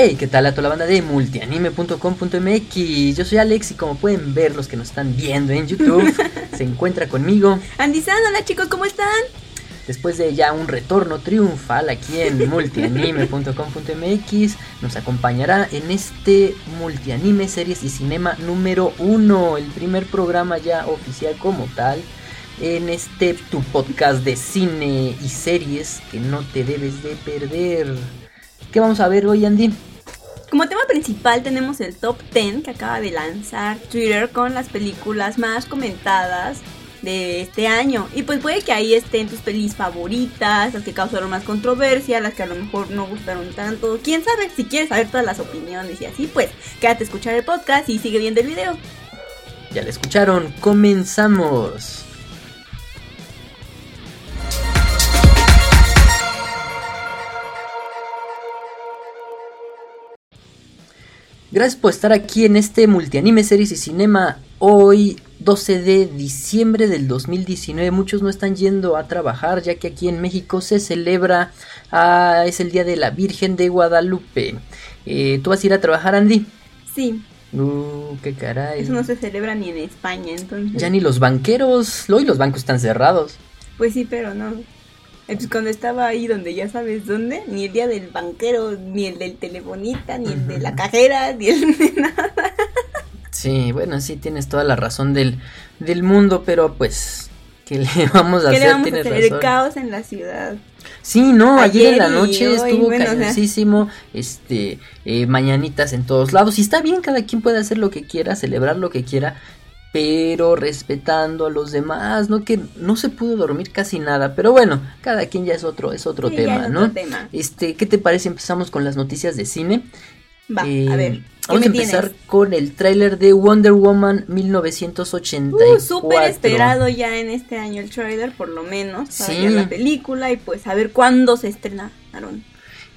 Hey, ¿qué tal a toda la banda de multianime.com.mx? Yo soy Alex y como pueden ver los que nos están viendo en YouTube, se encuentra conmigo Andy San, hola chicos, ¿cómo están? Después de ya un retorno triunfal aquí en multianime.com.mx, nos acompañará en este multianime series y cinema número uno, el primer programa ya oficial como tal, en este tu podcast de cine y series que no te debes de perder. ¿Qué vamos a ver hoy, Andy? Como tema principal tenemos el top 10 que acaba de lanzar Twitter con las películas más comentadas de este año. Y pues puede que ahí estén tus pelis favoritas, las que causaron más controversia, las que a lo mejor no gustaron tanto. Quién sabe, si quieres saber todas las opiniones y así, pues quédate a escuchar el podcast y sigue viendo el video. Ya la escucharon, comenzamos. Gracias por estar aquí en este multianime series y cinema. Hoy 12 de diciembre del 2019. Muchos no están yendo a trabajar ya que aquí en México se celebra, ah, es el Día de la Virgen de Guadalupe. Eh, ¿Tú vas a ir a trabajar, Andy? Sí. Uh, qué caray. Eso no se celebra ni en España, entonces. Ya ni los banqueros, hoy los bancos están cerrados. Pues sí, pero no. Pues cuando estaba ahí donde ya sabes dónde, ni el día del banquero, ni el del telefonista, ni el de la cajera, ni el de nada. Sí, bueno, sí tienes toda la razón del, del mundo, pero pues, ¿qué le vamos a ¿Qué hacer? le vamos a Tienes hacer? razón. El caos en la ciudad. Sí, no, ayer, Ayer en la noche hoy, estuvo bueno, o sea. cañosísimo, este, eh, mañanitas en todos lados, y está bien, cada quien puede hacer lo que quiera, celebrar lo que quiera, pero respetando a los demás, ¿no? Que no se pudo dormir casi nada, pero bueno, cada quien ya es otro, es otro Sí, tema, es ¿no? otro tema. Este, ¿qué te parece? Empezamos con las noticias de cine. Va, Eh, a ver. ¿qué Vamos a empezar tienes? con el tráiler de Wonder Woman 1984. Uh, súper esperado ya en este año el trailer, por lo menos, para Sí. ver la película y pues a ver cuándo se estrena, Aaron.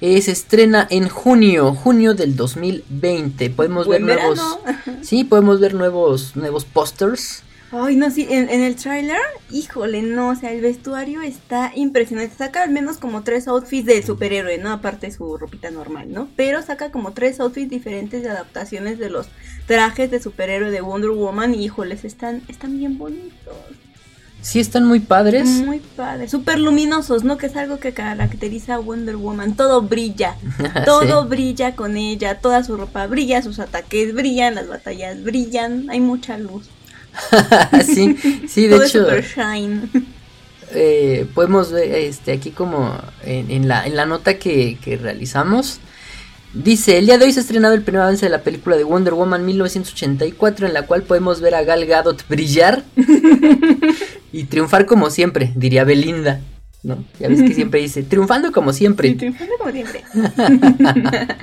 Eh, se estrena en junio, junio del 2020. Podemos Buen ver nuevos, sí, podemos ver nuevos, nuevos pósters. Ay, no, sí, en, en el tráiler, híjole, no, o sea, el vestuario está impresionante. Saca al menos como tres outfits del superhéroe, ¿no? Aparte de su ropita normal, ¿no? Pero saca como tres outfits diferentes de adaptaciones de los trajes de superhéroe de Wonder Woman. Y, híjoles, están, están bien bonitos. Sí, están muy padres. Muy padre, súper luminosos, ¿no? Que es algo que caracteriza a Wonder Woman. Todo brilla, todo Sí. brilla con ella, toda su ropa brilla, sus ataques brillan, las batallas brillan, hay mucha luz. sí, sí, de todo hecho, super shine. eh, podemos ver este, aquí como en, en la, en la nota que, que realizamos. Dice, el día de hoy se ha estrenado el primer avance de la película de Wonder Woman 1984 en la cual podemos ver a Gal Gadot brillar y triunfar como siempre, diría Belinda. ¿No? Ya ves que siempre dice, triunfando como siempre. Y triunfando como siempre.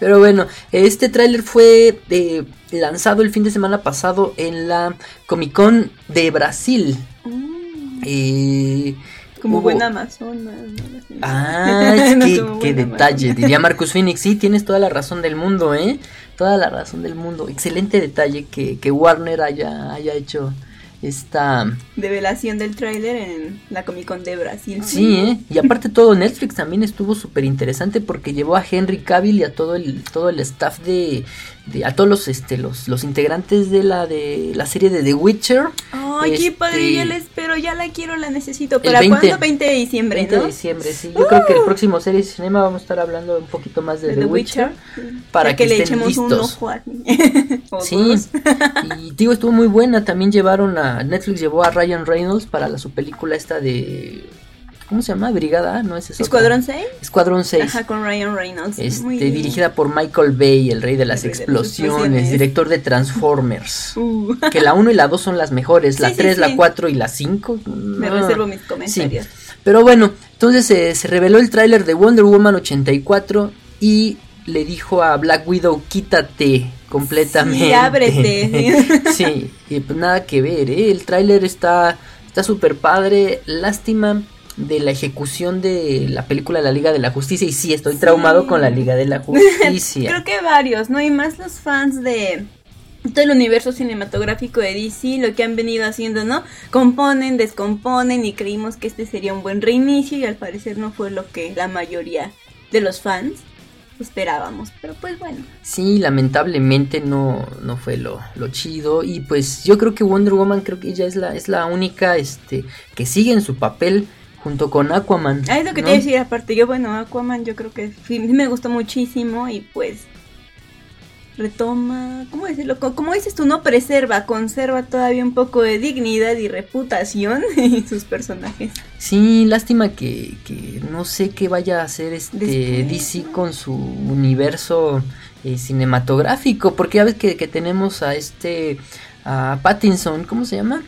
Pero bueno, este tráiler fue eh, lanzado el fin de semana pasado en la Comic Con de Brasil. Mm, Eh, como hubo- buena amazona. ¿no? Ah, es No, que, como qué detalle, amazona. diría Marcus Phoenix. Sí, tienes toda la razón del mundo, ¿eh? Toda la razón del mundo. Excelente detalle que, que Warner haya, haya hecho esta... Develación del tráiler en la Comic Con de Brasil. Sí, ¿eh? Y aparte todo Netflix también estuvo súper interesante porque llevó a Henry Cavill y a todo el, todo el staff de, de- a todos los, este, los, los integrantes de la, de la serie de The Witcher. Ay, qué Este, padre, ya la espero, ya la quiero, la necesito. ¿Para 20. cuándo? 20 de diciembre, 20 ¿no? de diciembre, sí. Yo creo que el próximo serie de cinema vamos a estar hablando un poquito más de, De The, Witcher. Para Ya que le estén echemos un listos. ojo a o Sí, y digo, estuvo muy buena. También llevaron a. Netflix llevó a Ryan Reynolds para la, su película esta de. ¿Cómo se llama? Brigada, ¿no? Es otra. ¿Escuadrón 6? Escuadrón 6. Ajá, con Ryan Reynolds. Este, Muy dirigida por Michael Bay, el rey de las de explosiones, director de Transformers. Uh, que la 1 y la 2 son las mejores, la Sí, sí, 3, la sí. 4 y la 5. me no. reservo mis comentarios. Pero bueno, entonces eh, se reveló el tráiler de Wonder Woman 84 y le dijo a Black Widow, quítate completamente. Sí, ábrete. sí, y pues nada que ver, ¿eh? El tráiler está está súper padre, lástima de la ejecución de la película La Liga de la Justicia y sí, estoy Sí. traumado con la Liga de la Justicia. Creo que varios, ¿no? Y más los fans de todo el universo cinematográfico de DC, lo que han venido haciendo, ¿no? Componen, descomponen y creímos que este sería un buen reinicio y al parecer no fue lo que la mayoría de los fans esperábamos. Pero pues bueno. Sí, lamentablemente no, no fue lo, lo chido. Y pues yo creo que Wonder Woman creo que ella es la, es la única este, que sigue en su papel junto con Aquaman. Ah, es lo que te iba a decir, aparte yo, bueno, Aquaman yo creo que sí, me gustó muchísimo y pues retoma, ¿cómo decirlo? Como dices tú, no preserva, conserva todavía un poco de dignidad y reputación en sus personajes. Sí, lástima que, que no sé qué vaya a hacer este DC con su universo eh, cinematográfico, porque ya ves que, que, tenemos a este, a Pattinson, ¿cómo se llama?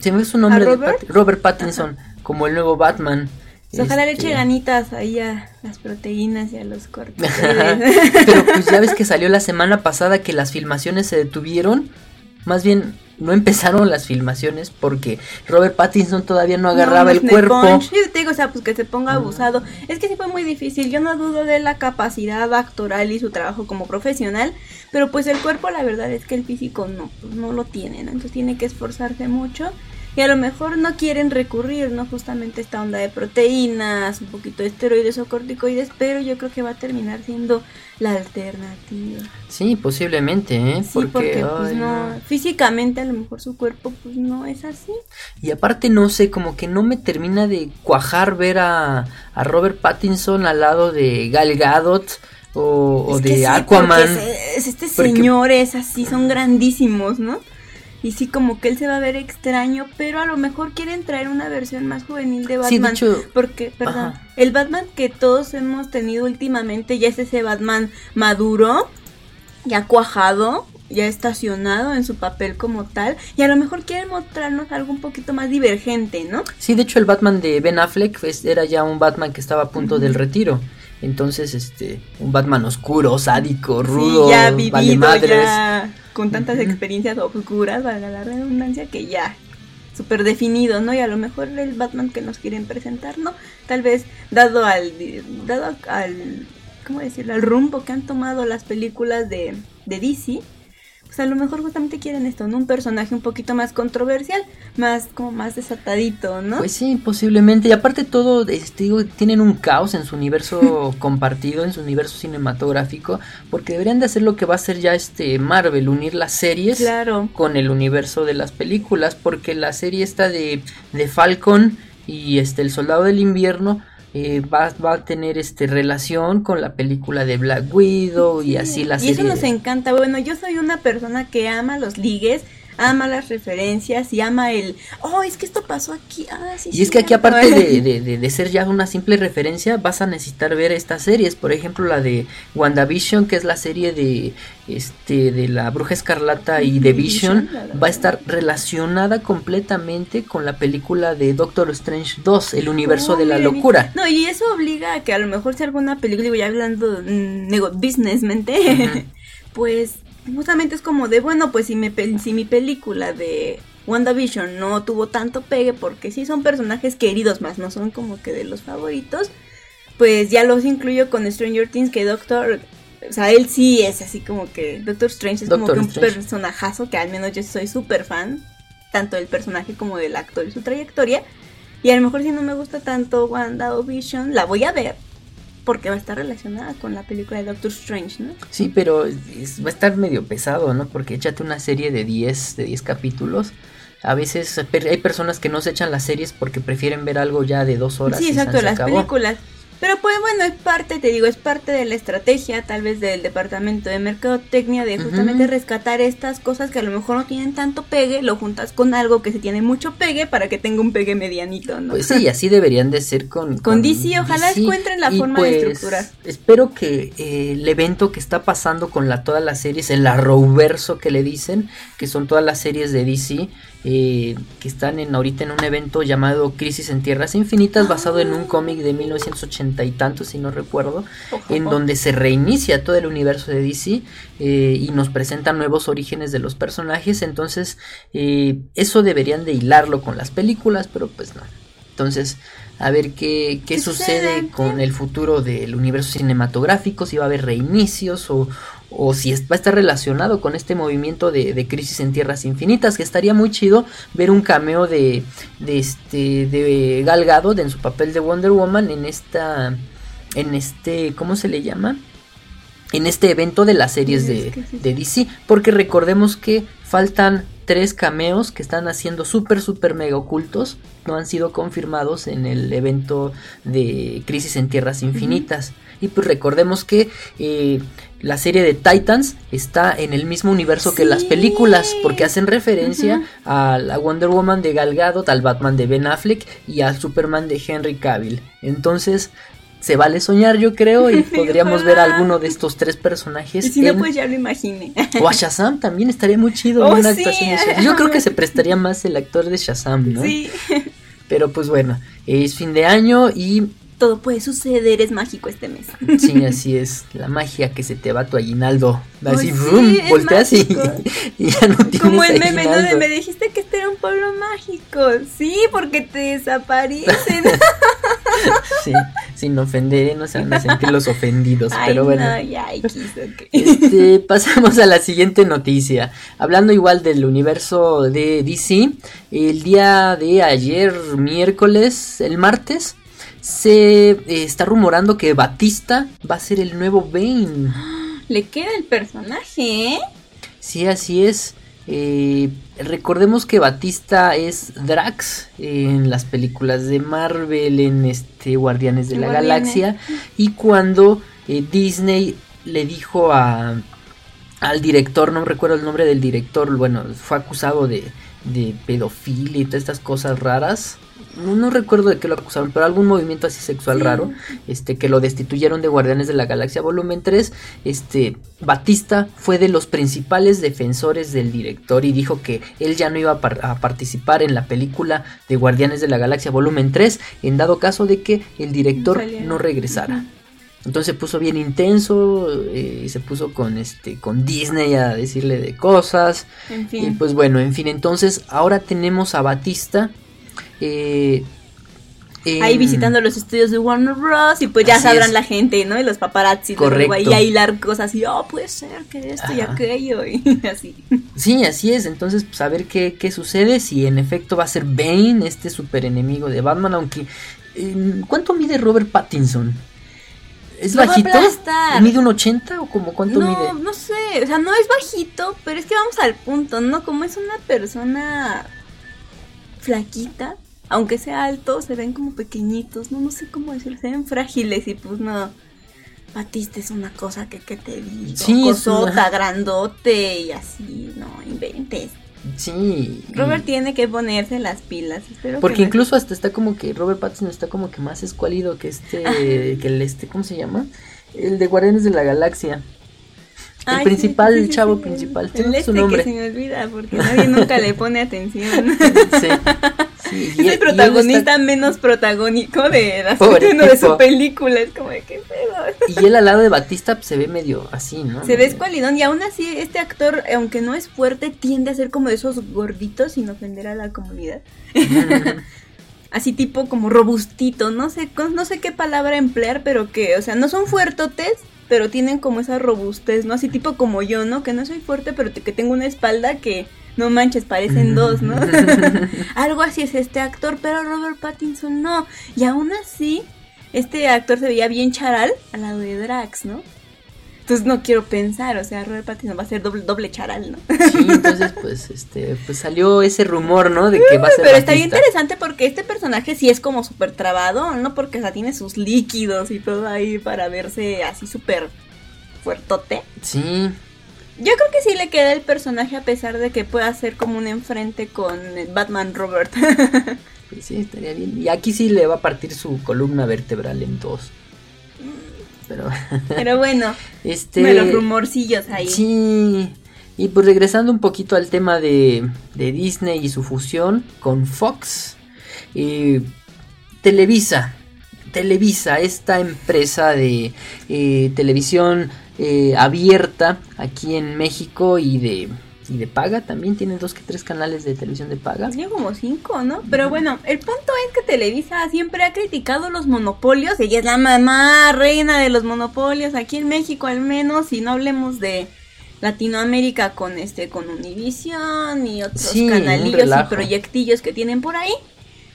Se me ve su nombre, Robert? Robert Pattinson, como el nuevo Batman. Pues ojalá le eche este, ganitas ahí a las proteínas y a los cortes. Pero pues ya ves que salió la semana pasada que las filmaciones se detuvieron. Más bien, no empezaron las filmaciones porque Robert Pattinson todavía no agarraba el cuerpo. Yo te digo, o sea, pues que se ponga abusado. Es que sí fue muy difícil. Yo no dudo de la capacidad actoral y su trabajo como profesional. Pero pues el cuerpo, la verdad es que el físico no, pues, no lo tiene, ¿no? Entonces tiene que esforzarse mucho y a lo mejor no quieren recurrir, ¿no? Justamente esta onda de proteínas, un poquito de esteroides o corticoides, pero yo creo que va a terminar siendo la alternativa. Sí, posiblemente, ¿eh? Sí, porque, pues no, físicamente a lo mejor su cuerpo pues no es así. Y aparte no sé, como que no me termina de cuajar ver a, a Robert Pattinson al lado de Gal Gadot o, de Aquaman. este señor es así, son grandísimos, ¿no? Y sí como que él se va a ver extraño, pero a lo mejor quieren traer una versión más juvenil de Batman, porque perdón, el Batman que todos hemos tenido últimamente ya es ese Batman maduro, ya cuajado, ya estacionado en su papel como tal, y a lo mejor quieren mostrarnos algo un poquito más divergente, ¿no? Sí, de hecho el Batman de Ben Affleck era ya un Batman que estaba a punto del retiro. Entonces, este, un Batman oscuro, sádico, rudo, ya vivido, ya con tantas experiencias oscuras, valga la redundancia, que ya súper definido, ¿no? Y a lo mejor el Batman que nos quieren presentar, ¿no? Tal vez dado al, dado al, ¿cómo decirlo? Al rumbo que han tomado las películas de, de DC, pues a lo mejor justamente quieren esto, ¿no? Un personaje un poquito más controversial, más como más desatadito, ¿no? Pues sí, posiblemente. Y aparte todo, este, digo, tienen un caos en su universo compartido, en su universo cinematográfico, porque deberían de hacer lo que va a hacer ya este Marvel, unir las series con el universo de las películas, porque la serie esta de, de Falcon y este El Soldado del Invierno eh, va, va, a tener este relación con la película de Black Widow y así la serie. Y eso nos encanta. Bueno, yo soy una persona que ama los ligues ama las referencias y ama el, oh, es que esto pasó aquí. Ah, sí, y es que aquí aparte de, de, ser ya una simple referencia, vas a necesitar ver estas series, por ejemplo la de WandaVision, que es la serie de este de la Bruja Escarlata y de Vision, va a estar relacionada completamente con la película de Doctor Strange 2, el universo de la locura. No, y eso obliga a que a lo mejor si alguna película, digo ya hablando mm, businessmente, pues justamente es como de, bueno, pues si, me, si mi película de WandaVision no tuvo tanto pegue, porque sí son personajes queridos más, no son como que de los favoritos, pues ya los incluyo con Stranger Things, que Doctor, o sea, él sí es así como que Doctor Strange es como que un personajazo, que al menos yo soy súper fan, tanto del personaje como del actor y su trayectoria. Y a lo mejor si no me gusta tanto Wanda o Vision, la voy a ver, porque va a estar relacionada con la película de Doctor Strange, ¿no? Sí, pero va a estar medio pesado, ¿no? Porque échate una serie de 10, de 10 capítulos. A veces hay personas que no se echan las series porque prefieren ver algo ya de dos horas. Sí, exacto, las películas. Pero pues bueno, es parte, te digo, es parte de la estrategia tal vez del departamento de mercadotecnia de justamente rescatar estas cosas que a lo mejor no tienen tanto pegue, lo juntas con algo que se tiene mucho pegue para que tenga un pegue medianito, ¿no? Pues sí, así deberían de ser con... Con, DC, ojalá encuentren la forma de pues, estructurar. Espero que eh, el evento que está pasando con la, todas las series, el arrowverso que le dicen, que son todas las series de DC, eh, que están en ahorita en un evento llamado Crisis en Tierras Infinitas, basado en un cómic de 1980 y tanto, si no recuerdo, en donde se reinicia todo el universo de DC eh, y nos presentan nuevos orígenes de los personajes. Entonces, eh, eso deberían de hilarlo con las películas, pero pues no. Entonces, a ver qué, qué, sucede con el futuro del universo cinematográfico, si va a haber reinicios o, o si va a estar relacionado con este movimiento de, crisis en tierras infinitas que estaría muy chido ver un cameo de, de este de Gal Gadot en su papel de Wonder Woman en esta en este, ¿cómo se le llama? En este evento de las series de, de DC, porque recordemos que faltan tres cameos que están haciendo súper, súper mega ocultos. No han sido confirmados en el evento de Crisis en Tierras Infinitas. Y pues recordemos que eh, la serie de Titans está en el mismo universo que las películas, porque hacen referencia a la Wonder Woman de Gal Gadot, al Batman de Ben Affleck y al Superman de Henry Cavill. Entonces, se vale soñar, yo creo, y podríamos ver a alguno de estos tres personajes. Y si no, pues ya lo imaginé. O a Shazam también estaría muy chido Oh, una sí. actuación de Shazam. Yo creo que se prestaría más el actor de Shazam, ¿no? Sí. Pero pues bueno, es fin de año y Todo puede suceder, es mágico este mes. sí, así es, la magia que se te va tu aguinaldo. Así, Pues sí, ¡vrum! es volteas y, ya no tienes Como el meme, ¿no? De me dijiste que este era un pueblo mágico. Sí, porque te desaparecen. Sí, sin ofender, ¿eh? no se van a sentir los ofendidos, Ay, pero bueno. no, ya, X, ok. Este, pasamos a la siguiente noticia. Hablando igual del universo de DC, el día de ayer, miércoles, el martes, se eh, está rumorando que Batista va a ser el nuevo Bane. Le queda el personaje, ¿eh? Sí, así es. Eh, recordemos que Batista es Drax en las películas de Marvel, en este Guardianes de la Guardianes. Galaxia. Y cuando eh, Disney le dijo a, al director, no recuerdo el nombre del director, bueno, fue acusado de, de pedofilia y todas estas cosas raras. No, no recuerdo de qué lo acusaron, pero algún movimiento así sexual Sí. raro, este, que lo destituyeron de Guardianes de la Galaxia Volumen 3, este, Batista fue de los principales defensores del director y dijo que él ya no iba a, par- a participar en la película de Guardianes de la Galaxia Volumen 3, en dado caso de que el director no regresara. Entonces se puso bien intenso eh, y se puso con este con Disney a decirle de cosas. En Y pues bueno, en fin, entonces ahora tenemos a Batista. Eh, Ahí en- visitando los estudios de Warner Bros. Y pues ya Así sabrán es. la gente, ¿no? Y los paparazzi. Correcto. A hilar cosas y, oh, puede ser que esto y aquello. Y así. Sí, así es. Entonces, pues a ver qué, qué sucede. Si en efecto va a ser Bane, este super enemigo de Batman. Aunque. eh, ¿Cuánto mide Robert Pattinson? ¿Es Lo bajito? ¿Mide un 80 o como cuánto no, mide? no sé, o sea, no es bajito, pero es que vamos al punto, ¿no? Como es una persona flaquita, aunque sea alto, se ven como pequeñitos, no, no sé cómo decirlo, se ven frágiles y pues no. Batista es una cosa que, que te digo, Sí, cosota, una- grandote y así, no inventes. Sí. y- Robert tiene que ponerse las pilas, espero Porque que me- incluso hasta está como que Robert Pattinson está como que más escuálido que este, que el este, ¿cómo se llama? El de Guardianes de la Galaxia. El Ay, principal, sí, el chavo sí, principal. El, Tiene este su que nombre. se me olvida porque nadie nunca le pone atención. Sí. Sí, Es el protagonista está- menos protagónico de, la, de su película. Es como de qué pedo. y él al lado de Batista pues, se ve medio así, ¿no? Se ve escualidón y aún así este actor, aunque no es fuerte, tiende a ser como de esos gorditos sin ofender a la comunidad. Así tipo como robustito, no sé, no sé qué palabra emplear, pero que, o sea, no son fuertotes, pero tienen como esa robustez, ¿no? Así tipo como yo, ¿no? Que no soy fuerte, pero que tengo una espalda que no manches, parecen dos, ¿no? Algo así es este actor, pero Robert Pattinson no. Y aún así, este actor se veía bien charal al lado de Drax, ¿no? Entonces no quiero pensar, o sea, Robert Pattinson va a ser doble, doble charal, ¿no? Sí, entonces pues este pues salió ese rumor, ¿no? De que va a ser Pero está bien interesante porque este personaje sí es como súper trabado, ¿no? Porque o sea, tiene sus líquidos y todo ahí para verse así súper fuertote. Sí, Yo creo que sí le queda el personaje a pesar de que pueda ser como un enfrente con Batman Robert. pues sí, estaría bien. Y aquí sí le va a partir su columna vertebral en dos. Pero Pero bueno, este los rumorcillos ahí. Sí. Y pues regresando un poquito al tema de, de Disney y su fusión con Fox. eh, Televisa. Televisa, esta empresa de eh, televisión eh, abierta aquí en México y de, y de paga también. Tiene dos que tres canales de televisión de paga. Tiene como cinco, ¿no? Pero bueno, el punto es que Televisa siempre ha criticado los monopolios. Ella es la mamá reina de los monopolios aquí en México al menos. Y no hablemos de Latinoamérica con este, con Univision y otros Sí, canalillos y proyectillos que tienen por ahí.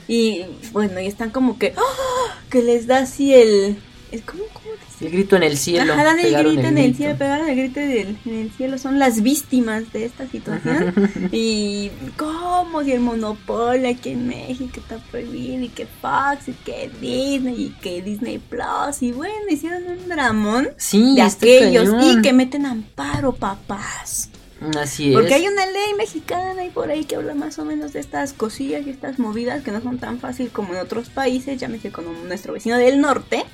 Y bueno, y están como que, ¡ah! que les da así el, Es como, ¿cómo El grito en el cielo. Ajá, dan el grito en el cielo, pegaron el grito en el cielo. Son las víctimas de esta situación. y cómo si el monopolio aquí en México está prohibido y que Fox y que Disney y que Disney Plus. Y bueno, hicieron un dramón sí, de aquellos y que meten amparo, papás. Así es. Porque hay una ley mexicana y por ahí que habla más o menos de estas cosillas y estas movidas que no son tan fácil como en otros países, llámese como nuestro vecino del norte,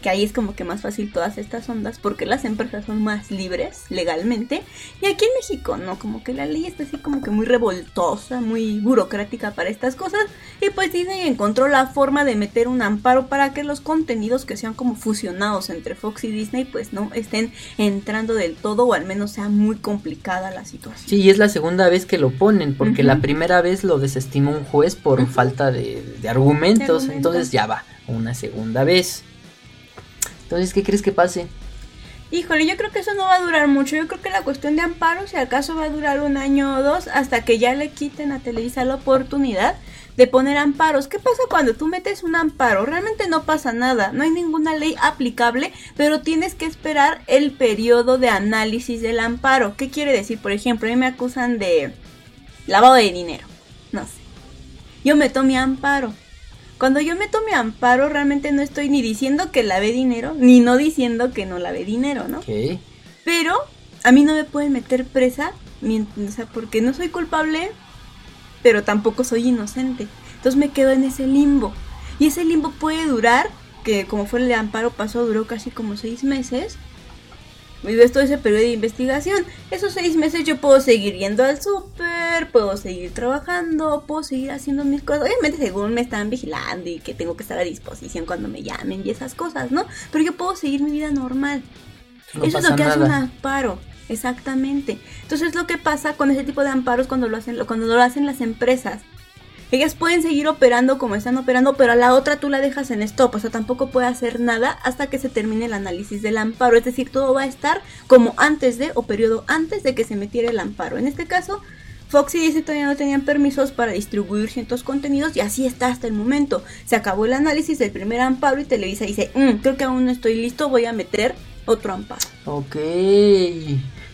que ahí es como que más fácil todas estas ondas porque las empresas son más libres legalmente. Y aquí en México no, como que la ley está así como que muy revoltosa, muy burocrática para estas cosas. Y pues Disney encontró la forma de meter un amparo para que los contenidos que sean como fusionados entre Fox y Disney pues no estén entrando del todo o al menos sea muy complicada la situación. Sí, y es la segunda vez que lo ponen porque la primera vez lo desestimó un juez por falta de, argumentos, entonces ya va, una segunda vez. Entonces, ¿qué crees que pase? Híjole, yo creo que eso no va a durar mucho. Yo creo que la cuestión de amparo, si acaso va a durar un año o dos, hasta que ya le quiten a Televisa la oportunidad de poner amparos. ¿Qué pasa cuando tú metes un amparo? Realmente no pasa nada, no hay ninguna ley aplicable, pero tienes que esperar el periodo de análisis del amparo. ¿Qué quiere decir? Por ejemplo, a mí me acusan de lavado de dinero. No sé. Yo meto mi amparo cuando yo meto mi amparo, realmente no estoy ni diciendo que lave dinero, ni no diciendo que no lave dinero, ¿no? Ok. Pero a mí no me pueden meter presa, o sea, porque no soy culpable, pero tampoco soy inocente. Entonces me quedo en ese limbo. Y ese limbo puede durar, que como fue el de amparo pasó, duró casi como seis meses ves todo ese periodo de investigación. Esos seis meses yo puedo seguir yendo al súper, puedo seguir trabajando, puedo seguir haciendo mis cosas. Obviamente según me están vigilando y que tengo que estar a disposición cuando me llamen y esas cosas, ¿no? Pero yo puedo seguir mi vida normal. Eso es lo que hace un amparo. Exactamente. Entonces es lo que pasa con ese tipo de amparos cuando lo hacen, cuando lo hacen las empresas. Ellas pueden seguir operando como están operando, pero a la otra tú la dejas en stop, o sea, tampoco puede hacer nada hasta que se termine el análisis del amparo, es decir, todo va a estar como antes de o periodo antes de que se metiera el amparo. En este caso, Fox y Disney todavía no tenían permisos para distribuir ciertos contenidos y así está hasta el momento. Se acabó el análisis del primer amparo y Televisa dice, mm, creo que aún no estoy listo, voy a meter otro amparo. Ok.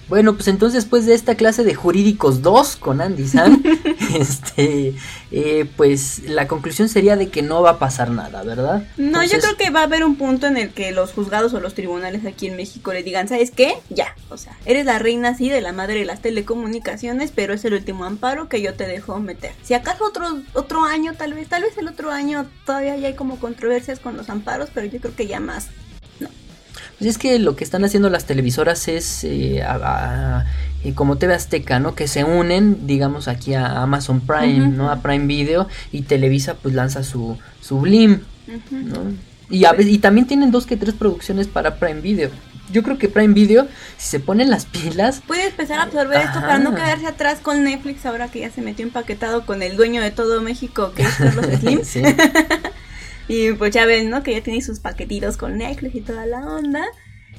Bueno, pues entonces después de esta clase de jurídicos 2 con Andy San, este, eh, pues la conclusión sería de que no va a pasar nada, ¿verdad? No, yo creo que va a haber un punto en el que los juzgados o los tribunales aquí en México le digan, ¿sabes qué? Ya, o sea, eres la reina sí de la madre de las telecomunicaciones, pero es el último amparo que yo te dejo meter. Si acaso otro, otro año, tal vez, tal vez el otro año todavía ya hay como controversias con los amparos, pero yo creo que ya más pues es que lo que están haciendo las televisoras es eh, eh, como TV Azteca, ¿no? Que se unen, digamos, aquí a Amazon Prime, ¿no? A Prime Video y Televisa pues lanza su, su Blim, ¿no? Y, y también tienen dos que tres producciones para Prime Video. Yo creo que Prime Video, si se ponen las pilas... Puede empezar a absorber esto para no quedarse atrás con Netflix ahora que ya se metió empaquetado con el dueño de todo México, que es Carlos Slim. Y pues ya ven, ¿no? Que ya tiene sus paquetitos con Netflix y toda la onda.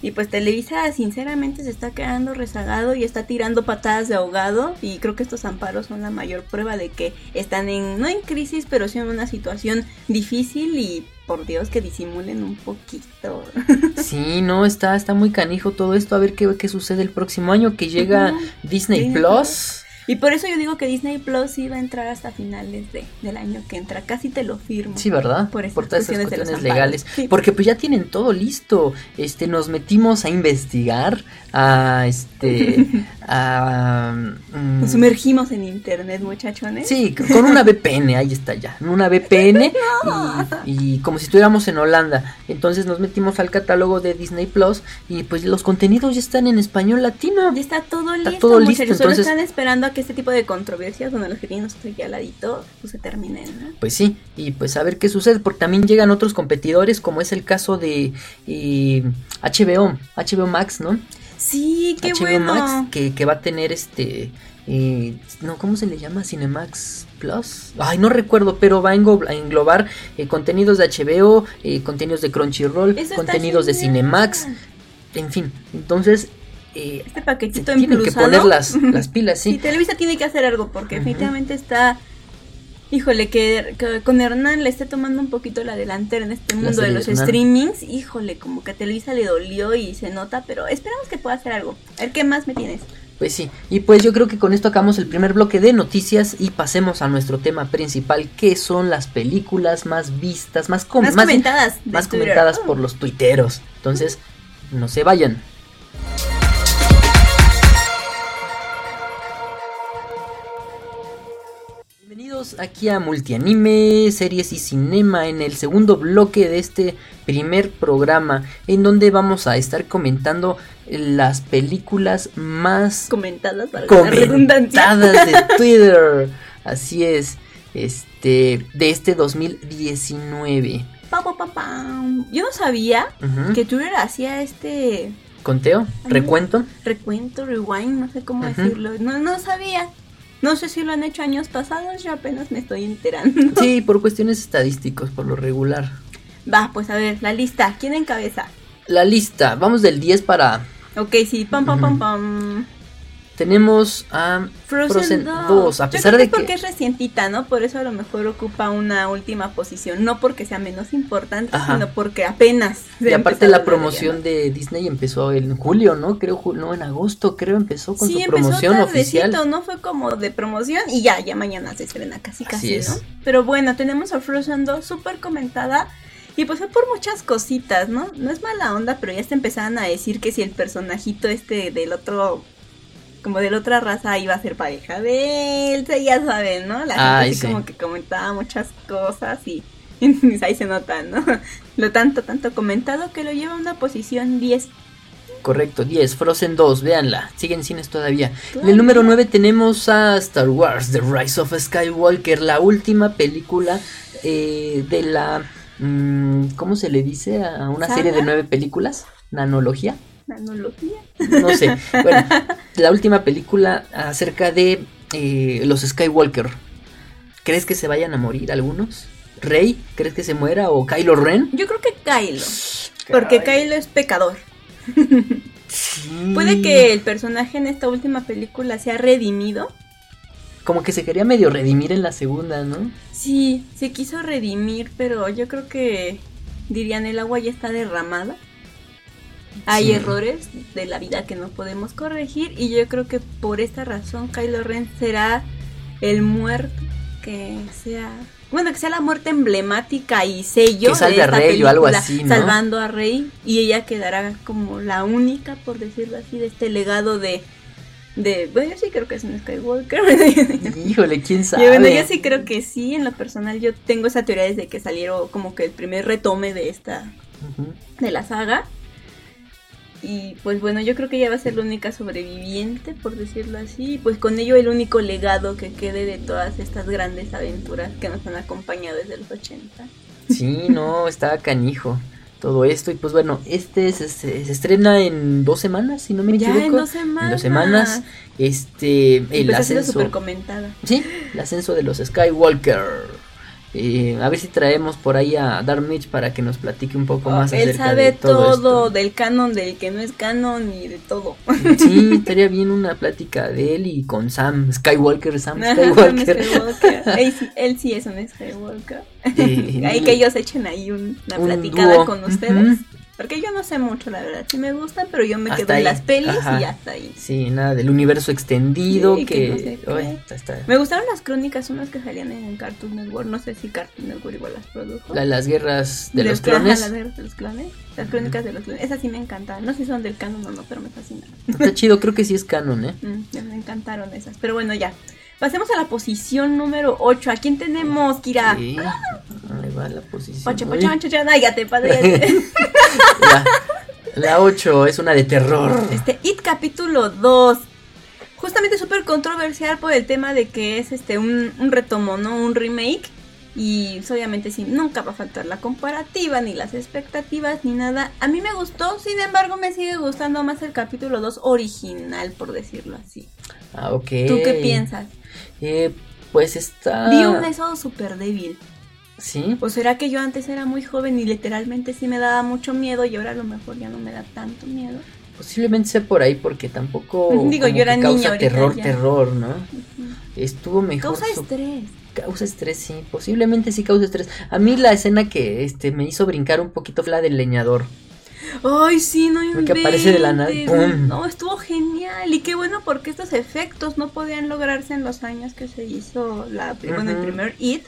Y pues Televisa sinceramente se está quedando rezagado y está tirando patadas de ahogado y creo que estos amparos son la mayor prueba de que están en, no en crisis, pero sí en una situación difícil y por Dios que disimulen un poquito. Sí, no, está, está muy canijo todo esto, a ver qué, qué sucede el próximo año que llega Disney, Plus. Y por eso yo digo que Disney Plus iba a entrar hasta finales de, del año que entra. Casi te lo firmo. Sí, ¿verdad? Por, por todas esas cuestiones legales. Porque pues ya tienen todo listo. Este, nos metimos a investigar, a este, a... Mm, nos sumergimos en internet, muchachones. Sí, con una VPN, ahí está ya. Una VPN y, como si estuviéramos en Holanda. Entonces nos metimos al catálogo de Disney Plus y pues los contenidos ya están en español latino. Ya está todo listo. Está todo listo. Entonces, están esperando a que este tipo de controversias, donde los que tienen nosotros ya al ladito, pues se terminen, ¿no? Pues sí, y pues a ver qué sucede, porque también llegan otros competidores, como es el caso de HBO, HBO Max, ¿no? Sí, qué HBO bueno. Max, que, que va a tener este... Eh, no, ¿cómo se le llama? Cinemax Plus. Ay, no recuerdo, pero va a englobar eh, contenidos de HBO, eh, contenidos de Crunchyroll, contenidos de Cinemax, en fin. Entonces, eh, este paquetito tienen que poner las, las pilas, sí. Televisa tiene que hacer algo porque definitivamente está Híjole, que, que con Hernán le esté tomando un poquito la delantera en este mundo de los streamings. Híjole, como que a Televisa le dolió y se nota, pero esperamos que pueda hacer algo. A ver, ¿qué más me tienes? Pues sí, y pues yo creo que con esto acabamos el primer bloque de noticias y pasemos a nuestro tema principal, que son las películas más vistas, más, com- más, más- comentadas. más Twitter. comentadas Oh. por los tuiteros. Entonces, no se vayan. Bienvenidos aquí a Multianime, Series y Cinema en el segundo bloque de este primer programa en donde vamos a estar comentando las películas más Comentadas, para de Twitter. Así es, este de este 2019. Pa, pa, pa. Yo no sabía que Twitter hacía este Conteo, recuento. recuento, rewind, no sé cómo decirlo. No, no sabía. No sé si lo han hecho años pasados, yo apenas me estoy enterando. Sí, por cuestiones estadísticas, por lo regular. Va, pues a ver, la lista. ¿Quién encabeza? La lista, vamos del 10 para... Ok, sí, pam, pam, pam, pam. Tenemos a Frozen, Frozen 2. 2, a Yo pesar creo de que porque que... es recientita, ¿no? Por eso a lo mejor ocupa una última posición. No porque sea menos importante, Ajá. sino porque apenas. Y aparte la promoción de Disney empezó en julio, ¿no? Creo, no, en agosto, creo empezó con sí, su empezó promoción tardecito, oficial. no fue como de promoción y ya, ya mañana se estrena casi Así casi, es. ¿no? Pero bueno, tenemos a Frozen 2 súper comentada y pues fue por muchas cositas, ¿no? No es mala onda, pero ya se empezaban a decir que si el personajito este del otro, como de la otra raza iba a ser pareja de Elsa, ya saben, ¿no? La gente Ay, así sí. como que comentaba muchas cosas y ahí se nota, ¿no? Lo tanto, tanto comentado que lo lleva a una posición 10. Correcto, 10, Frozen 2, véanla, siguen cines todavía. En el número 9 tenemos a Star Wars, The Rise of Skywalker, la última película eh, de la... mm, ¿Cómo se le dice a una serie de nueve películas? ¿Nanología? Nanología. No sé. Bueno, la última película acerca de eh, los Skywalker. ¿Crees que se vayan a morir algunos? ¿Rey? ¿Crees que se muera? ¿O Kylo Ren? Yo creo que Kylo. Porque Kylo es pecador. Sí. Puede que el personaje en esta última película sea redimido. Como que se quería medio redimir en la segunda, ¿no? Sí, se quiso redimir, pero yo creo que dirían el agua ya está derramada. Hay Sí. errores de la vida que no podemos corregir y yo creo que por esta razón Kylo Ren será el muerto que sea bueno que sea la muerte emblemática y sello Que salve de a esta Rey o algo película, así, ¿no? salvando a Rey y ella quedará como la única por decirlo así de este legado de de bueno yo sí creo que es un Skywalker Híjole, quién sabe. bueno, yo sí creo que sí, en lo personal yo tengo esa teoría desde que salieron como que el primer retome de esta, Ujú. de la saga. Y pues bueno, yo creo que ella va a ser la única sobreviviente, por decirlo así. Y pues con ello el único legado que quede de todas estas grandes aventuras que nos han acompañado desde los 80. Sí, no, estaba canijo todo esto. Y pues bueno, este se, se- se estrena en dos semanas, si no me Ya equivoco. en dos semanas. En dos semanas. Este, el Empezó siendo ascenso. súper comentada. Sí, el ascenso de los Skywalker. Eh, a ver si traemos por ahí a Dark Mitch para que nos platique un poco más Él acerca sabe de todo, todo, esto. del canon, del que no es canon y de todo. Sí, estaría bien una plática de él y con Sam Skywalker, Sam Skywalker. Skywalker. Él, sí- él sí es un Skywalker. Eh, Ahí que ellos echen ahí un- una Un platicada dúo. con ustedes. Ujú. Porque yo no sé mucho, la verdad. Sí me gustan, pero yo me Hasta quedo ahí. en las pelis Ajá. y hasta ahí. Sí, nada del universo extendido Sí, que que, no sé está- está- Me gustaron las crónicas, unas que salían en Cartoon Network. No sé si Cartoon Network igual las produjo. la- las guerras de Del los clones. las de los clones. Las crónicas de los clones. Esas sí me encantan. No sé si son del canon o no, pero me fascinan. Está chido, creo que sí es canon, ¿eh? Mm, me encantaron esas. Pero bueno, ya. Pasemos a la posición número 8. ¿A quién tenemos, Kira? Sí. Ahí va la posición. Pacha, padre. la, la 8 es una de terror. Este It capítulo 2. Justamente súper controversial por el tema de que es este un, un retomo, ¿no? Un remake. Y obviamente sí, nunca va a faltar la comparativa, ni las expectativas, ni nada. A mí me gustó, sin embargo me sigue gustando más el capítulo 2 original, por decirlo así. Ah, ok. ¿Tú qué piensas? Eh, pues está. Vi un eso súper débil. Sí. ¿O será que yo antes era muy joven y literalmente sí me daba mucho miedo y ahora a lo mejor ya no me da tanto miedo? Posiblemente sea por ahí porque tampoco. Digo, yo era que niña causa ahorita terror, ya. terror, ¿no? Estuvo mejor. Causa su- estrés. Causa estrés, sí, posiblemente sí causa estrés. A mí la escena que este me hizo brincar un poquito fue la del leñador. Ay, sí, no inventes. Que aparece de la nada. ¡pum! No, estuvo genial. Y qué bueno porque estos efectos no podían lograrse en los años que se hizo la, bueno, el primer It.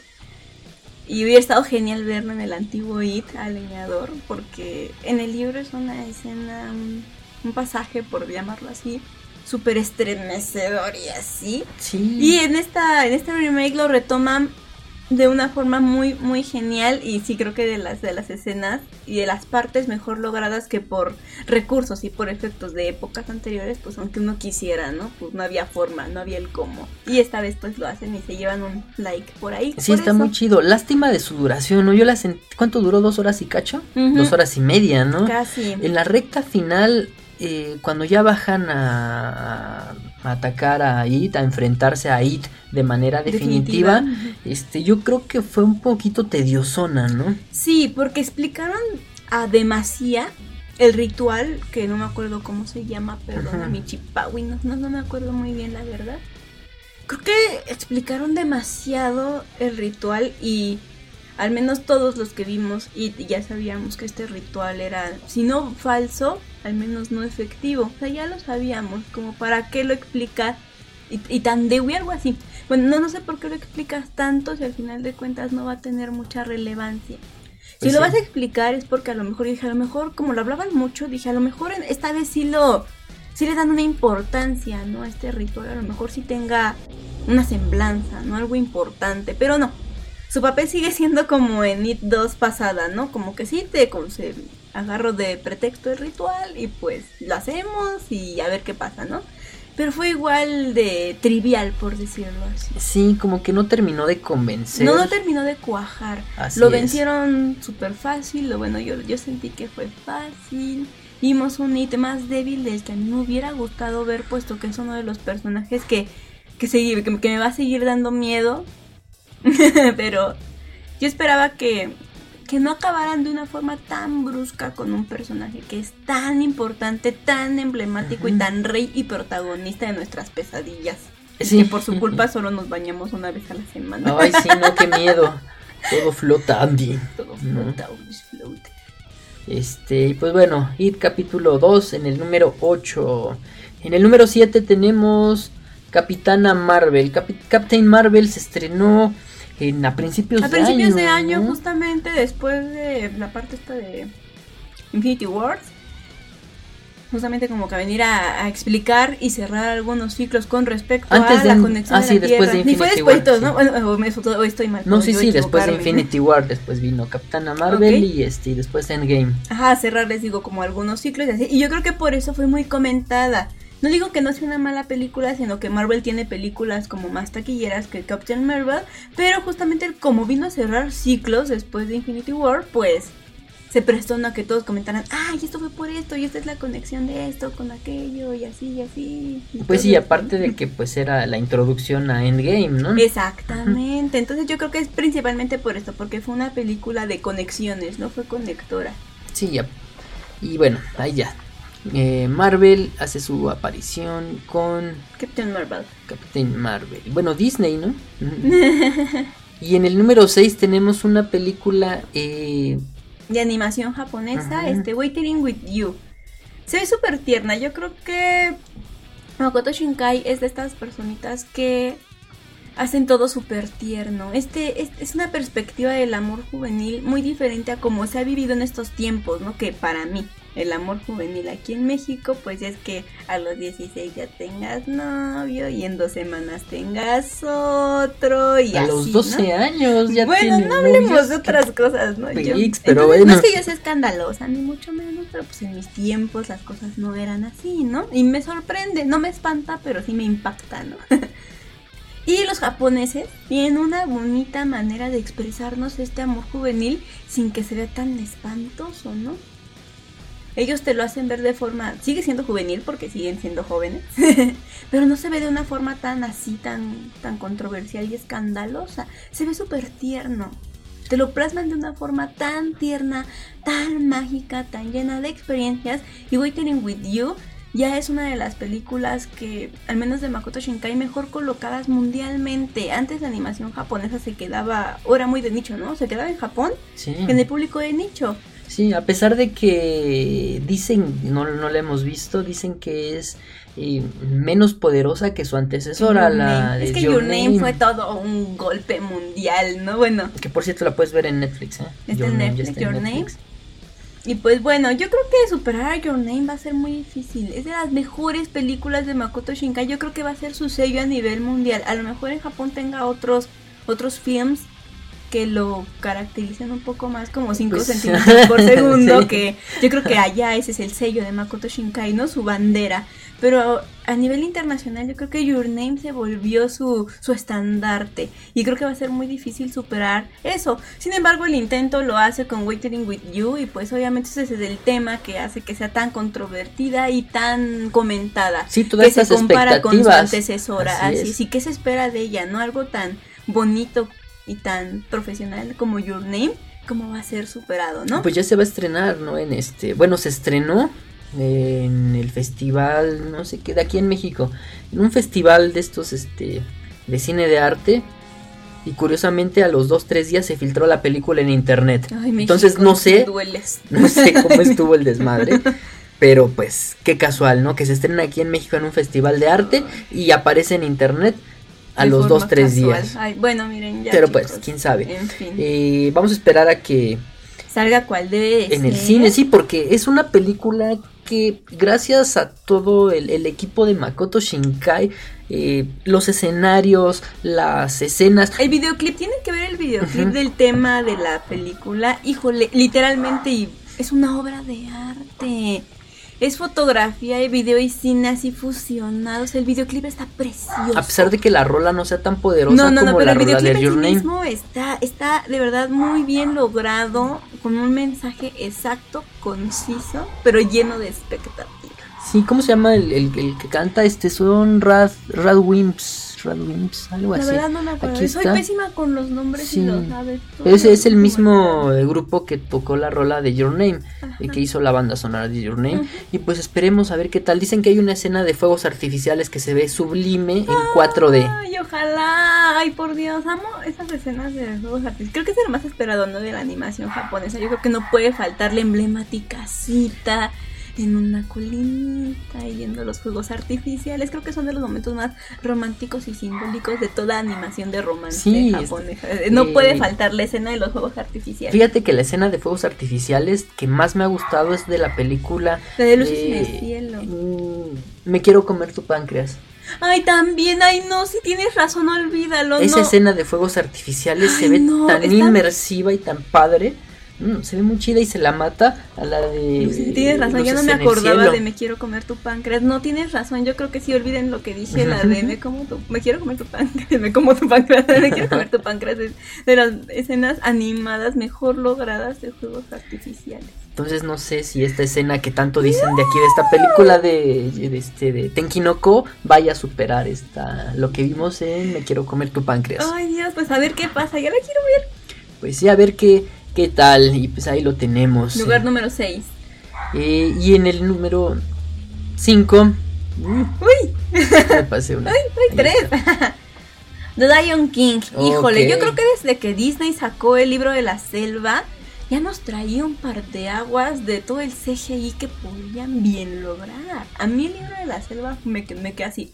Y hubiera estado genial verlo en el antiguo It al leñador, porque en el libro es una escena, un, un pasaje, por llamarlo así, súper estremecedor y así. Sí. Y en esta, en este remake lo retoman de una forma muy, muy genial. Y sí creo que de las, de las escenas y de las partes mejor logradas que por recursos y por efectos de épocas anteriores, pues aunque uno quisiera, ¿no? Pues no había forma, no había el cómo. Y esta vez pues lo hacen y se llevan un like por ahí. Sí, por está eso. muy chido. Lástima de su duración, ¿no? Yo la sentí. ¿Cuánto duró? ¿Dos horas y cacho? Dos horas y media, ¿no? Casi. En la recta final, eh, cuando ya bajan a, a atacar a It, a enfrentarse a It de manera definitiva, este, yo creo que fue un poquito tediosona, ¿no? Sí, porque explicaron a demasía el ritual, que no me acuerdo cómo se llama, perdona Ajá. mi chipawi, no, no, no me acuerdo muy bien la verdad. Creo que explicaron demasiado el ritual y al menos todos los que vimos y ya sabíamos que este ritual era, si no falso, al menos no efectivo. O sea, ya lo sabíamos, como para qué lo explicas y, y tan de algo así. Bueno, no, no sé por qué lo explicas tanto si al final de cuentas no va a tener mucha relevancia. Si Pues lo vas a explicar es porque a lo mejor dije, a lo mejor, como lo hablaban mucho, dije, a lo mejor esta vez sí lo, sí le dan una importancia, ¿no? A este ritual, a lo mejor sí tenga una semblanza, ¿no? Algo importante, pero no. Su papel sigue siendo como en It 2 pasada, ¿no? Como que sí te con- se agarro de pretexto el ritual y pues lo hacemos y a ver qué pasa, ¿no? Pero fue igual de trivial, por decirlo así. Sí, como que no terminó de convencer. No, no terminó de cuajar. Así lo es. vencieron súper fácil. Lo bueno, yo, yo sentí que fue fácil. Vimos un hit más débil del que a mí me hubiera gustado ver, puesto que es uno de los personajes que, que, se- que, que me va a seguir dando miedo. Pero yo esperaba que, que no acabaran de una forma tan brusca con un personaje que es tan importante, tan emblemático y tan rey y protagonista de nuestras pesadillas. Sí. Que por su culpa solo nos bañamos una vez a la semana. Ay, sí, no, qué miedo. Todo flota, Andy. Todo No. flota, always float. Este, pues bueno, It capítulo 2 en el número 8. En el número 7 tenemos Capitana Marvel. Captain Marvel se estrenó en, a principios, A principios de año, ¿no? justamente después de la parte esta de Infinity Wars, justamente como que venir a, a explicar y cerrar algunos ciclos con respecto Antes a de- la conexión ah, de sí, la después Tierra. de Ni fue Infinity después, War, ¿no? Bueno, o me- o estoy mal. No, sí, sí, después de. Infinity War, después vino Capitana Marvel y este, y después Endgame. Ajá, cerrar les digo como algunos ciclos y así. Y yo creo que por eso fue muy comentada. No digo que no sea una mala película, sino que Marvel tiene películas como más taquilleras que Captain Marvel, pero justamente como vino a cerrar ciclos después de Infinity War, pues se prestó a que todos comentaran, ay, esto fue por esto, y esta es la conexión de esto con aquello, y así, y así. y Pues sí, aparte de que pues era la introducción a Endgame, ¿no? Exactamente, entonces yo creo que es principalmente por esto, porque fue una película de conexiones, no fue conectora. Sí, ya. Y bueno, ahí ya. Eh, Marvel hace su aparición con Captain Marvel. Captain Marvel. Bueno, Disney, ¿no? Y en el número 6 tenemos una película eh, de animación japonesa, Ajá. este Waiting with You. Se ve súper tierna. Yo creo que Makoto Shinkai es de estas personitas que hacen todo súper tierno. Este es, es una perspectiva del amor juvenil muy diferente a como se ha vivido en estos tiempos, ¿no? Que para mí el amor juvenil aquí en México, pues es que a los 16 ya tengas novio y en dos semanas tengas otro y a así, los 12 ¿no? años. Ya bueno, no hablemos de otras cosas, ¿no? Yo- pero No es que yo sea escandalosa, ni mucho menos, pero pues en mis tiempos las cosas no eran así, ¿no? Y me sorprende, no me espanta, pero sí me impacta, ¿no? y los japoneses tienen una bonita manera de expresarnos este amor juvenil sin que se vea tan espantoso, ¿no? Ellos te lo hacen ver de forma, sigue siendo juvenil porque siguen siendo jóvenes, pero no se ve de una forma tan así, tan, tan controversial y escandalosa. Se ve súper tierno. Te lo plasman de una forma tan tierna, tan mágica, tan llena de experiencias. Y Waiting with You ya es una de las películas que, al menos de Makoto Shinkai, mejor colocadas mundialmente. Antes la animación japonesa se quedaba, o era muy de nicho, ¿no? Se quedaba en Japón, Sí. en el público de nicho. Sí, a pesar de que dicen, no, no la hemos visto, dicen que es eh, menos poderosa que su antecesora, la de es que Your Your Name. Name, fue todo un golpe mundial, ¿no? Bueno, Que por cierto la puedes ver en Netflix, ¿eh? Está Your en Netflix, Your Name. Netflix. y pues bueno, yo creo que superar a Your Name va a ser muy difícil. Es de las mejores películas de Makoto Shinkai. Yo creo que va a ser su sello a nivel mundial. A lo mejor en Japón tenga otros otros films que lo caractericen un poco más como 5 Pues, centímetros por segundo, sí. que yo creo que allá ese es el sello de Makoto Shinkai, ¿no? Su bandera. Pero a nivel internacional yo creo que Your Name se volvió su, su estandarte y creo que va a ser muy difícil superar eso. Sin embargo, el intento lo hace con Waiting With You y pues obviamente ese es el tema que hace que sea tan controvertida y tan comentada. Sí, todas que se estas compara con su antecesora. Así Así, es. ¿qué se espera de ella? ¿No? Algo tan bonito y tan profesional como Your Name, ¿cómo va a ser superado, no? Pues ya se va a estrenar, ¿no? En este, bueno, se estrenó en el festival, no sé qué, de aquí en México, en un festival de estos, este, de cine de arte. Y curiosamente a los dos, tres días se filtró la película en internet. Ay, México, Entonces no sé, dueles. no sé cómo estuvo el desmadre. Pero pues qué casual, ¿no? Que se estrena aquí en México en un festival de arte y aparece en internet a De los dos, tres casual. días. Ay, bueno, miren, ya. Pero pues, quién sabe. En fin. Eh, vamos a esperar a que Salga cual debe de en el cine, sí, porque es una película que gracias a todo el, el equipo de Makoto Shinkai, eh, los escenarios, las escenas, El videoclip, tiene que ver el videoclip del tema de la película. Híjole, literalmente y es una obra de arte. Es fotografía y video y cine así fusionados. El videoclip está precioso. a pesar de que la rola no sea tan poderosa no, no, no, como pero la el videoclip de en Your sí mismo está, está de verdad muy bien logrado, con un mensaje exacto, conciso, pero lleno de expectativa. Sí, ¿cómo se llama el, el- el que canta? Este son Rad, Radwimps, Radwimps, algo La así. verdad no me acuerdo. Aquí Soy está. pésima con los nombres Sí. y lo sabes. tú. Ese es el mismo eh, grupo que tocó la rola de Your Name, Ajá. eh, que hizo la banda sonora de Your Name. Ujú. Y pues esperemos a ver qué tal. Dicen que hay una escena de fuegos artificiales que se ve sublime en 4D. Ay, ojalá. Ay, por Dios, amo esas escenas de juegos artísticos. Creo que es el más esperado, ¿no? De la animación japonesa. Yo creo que no puede faltar la emblemática cita en una colinita y viendo los juegos artificiales. Creo que son de los momentos más románticos y simbólicos de toda animación de romance Sí, japonesa. No eh, puede faltar la escena de los juegos artificiales. Fíjate que la escena de fuegos artificiales que más me ha gustado es de la película. La de luces eh, en el cielo. mm, Me quiero comer tu páncreas. Ay, también, ay, no, si tienes razón, olvídalo. Esa no. escena de fuegos artificiales se ve no, tan inmersiva y tan padre. Mm, se ve muy chida y se la mata a la de. Lucy, tienes razón, yo no me acordaba de me quiero comer tu páncreas. No tienes razón, yo creo que sí olviden lo que dije, la de me como tu, me quiero comer tu páncreas, me como tu páncreas, me quiero comer tu páncreas. Es de las escenas animadas mejor logradas de juegos artificiales. Entonces no sé si esta escena que tanto dicen de aquí de esta película de, de este de Tenkinoko vaya a superar esta lo que vimos en Me quiero comer tu páncreas. Ay, Dios, pues a ver qué pasa, ya la quiero ver. Pues sí, a ver qué qué tal y pues ahí lo tenemos. Lugar número 6. Eh, y en el número 5 Uy, me pasé una. uy, Ahí 3. está. The Lion King. Híjole, yo creo que desde que Disney sacó el libro de la selva, ya nos traía un par de aguas de todo el CGI que podían bien lograr. A mí el libro de la selva me, me quedé así.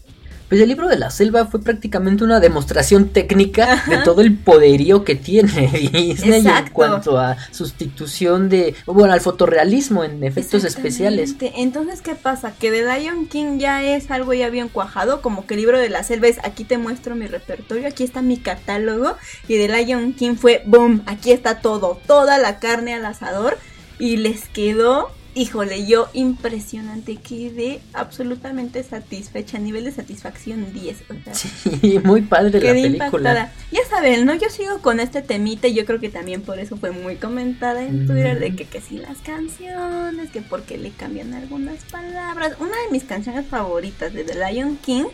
Pues el libro de la selva fue prácticamente una demostración técnica de todo el poderío que tiene Disney en Exacto. cuanto a sustitución de, bueno, al fotorrealismo en efectos especiales. Entonces, ¿qué pasa? Que The Lion King ya es algo ya bien cuajado, como que el libro de la selva es aquí te muestro mi repertorio, aquí está mi catálogo, y The Lion King fue boom, aquí está todo, toda la carne al asador, y les quedó, híjole, yo impresionante, quedé absolutamente satisfecha, a nivel de satisfacción 10. O sea, Sí, muy padre la película. impactada. Ya saben, ¿no? Yo sigo con este temita y yo creo que también por eso fue muy comentada en Twitter de que, que sí las canciones, que porque le cambian algunas palabras. Una de mis canciones favoritas de The Lion King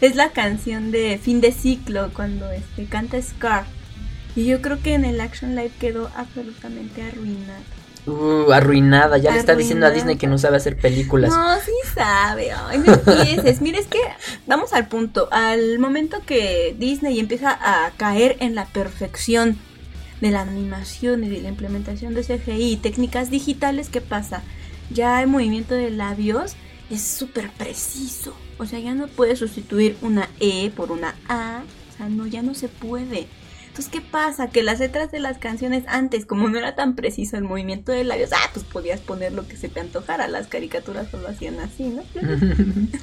es la canción de fin de ciclo cuando este canta Scar. Y yo creo que en el Action Live quedó absolutamente arruinado. Uh, arruinada, ya le está diciendo a Disney que no sabe hacer películas. No, sí sabe, ay, no empieces. Mira, es que vamos al punto. Al momento que Disney empieza a caer en la perfección de la animación y de la implementación de CGI y técnicas digitales, ¿qué pasa? Ya el movimiento de labios es súper preciso. O sea, ya no puedes sustituir una E por una A. O sea, no, ya no se puede. Entonces, ¿qué pasa? Que las letras de las canciones antes, como no era tan preciso el movimiento de labios, ah, pues podías poner lo que se te antojara. Las caricaturas solo hacían así, ¿no?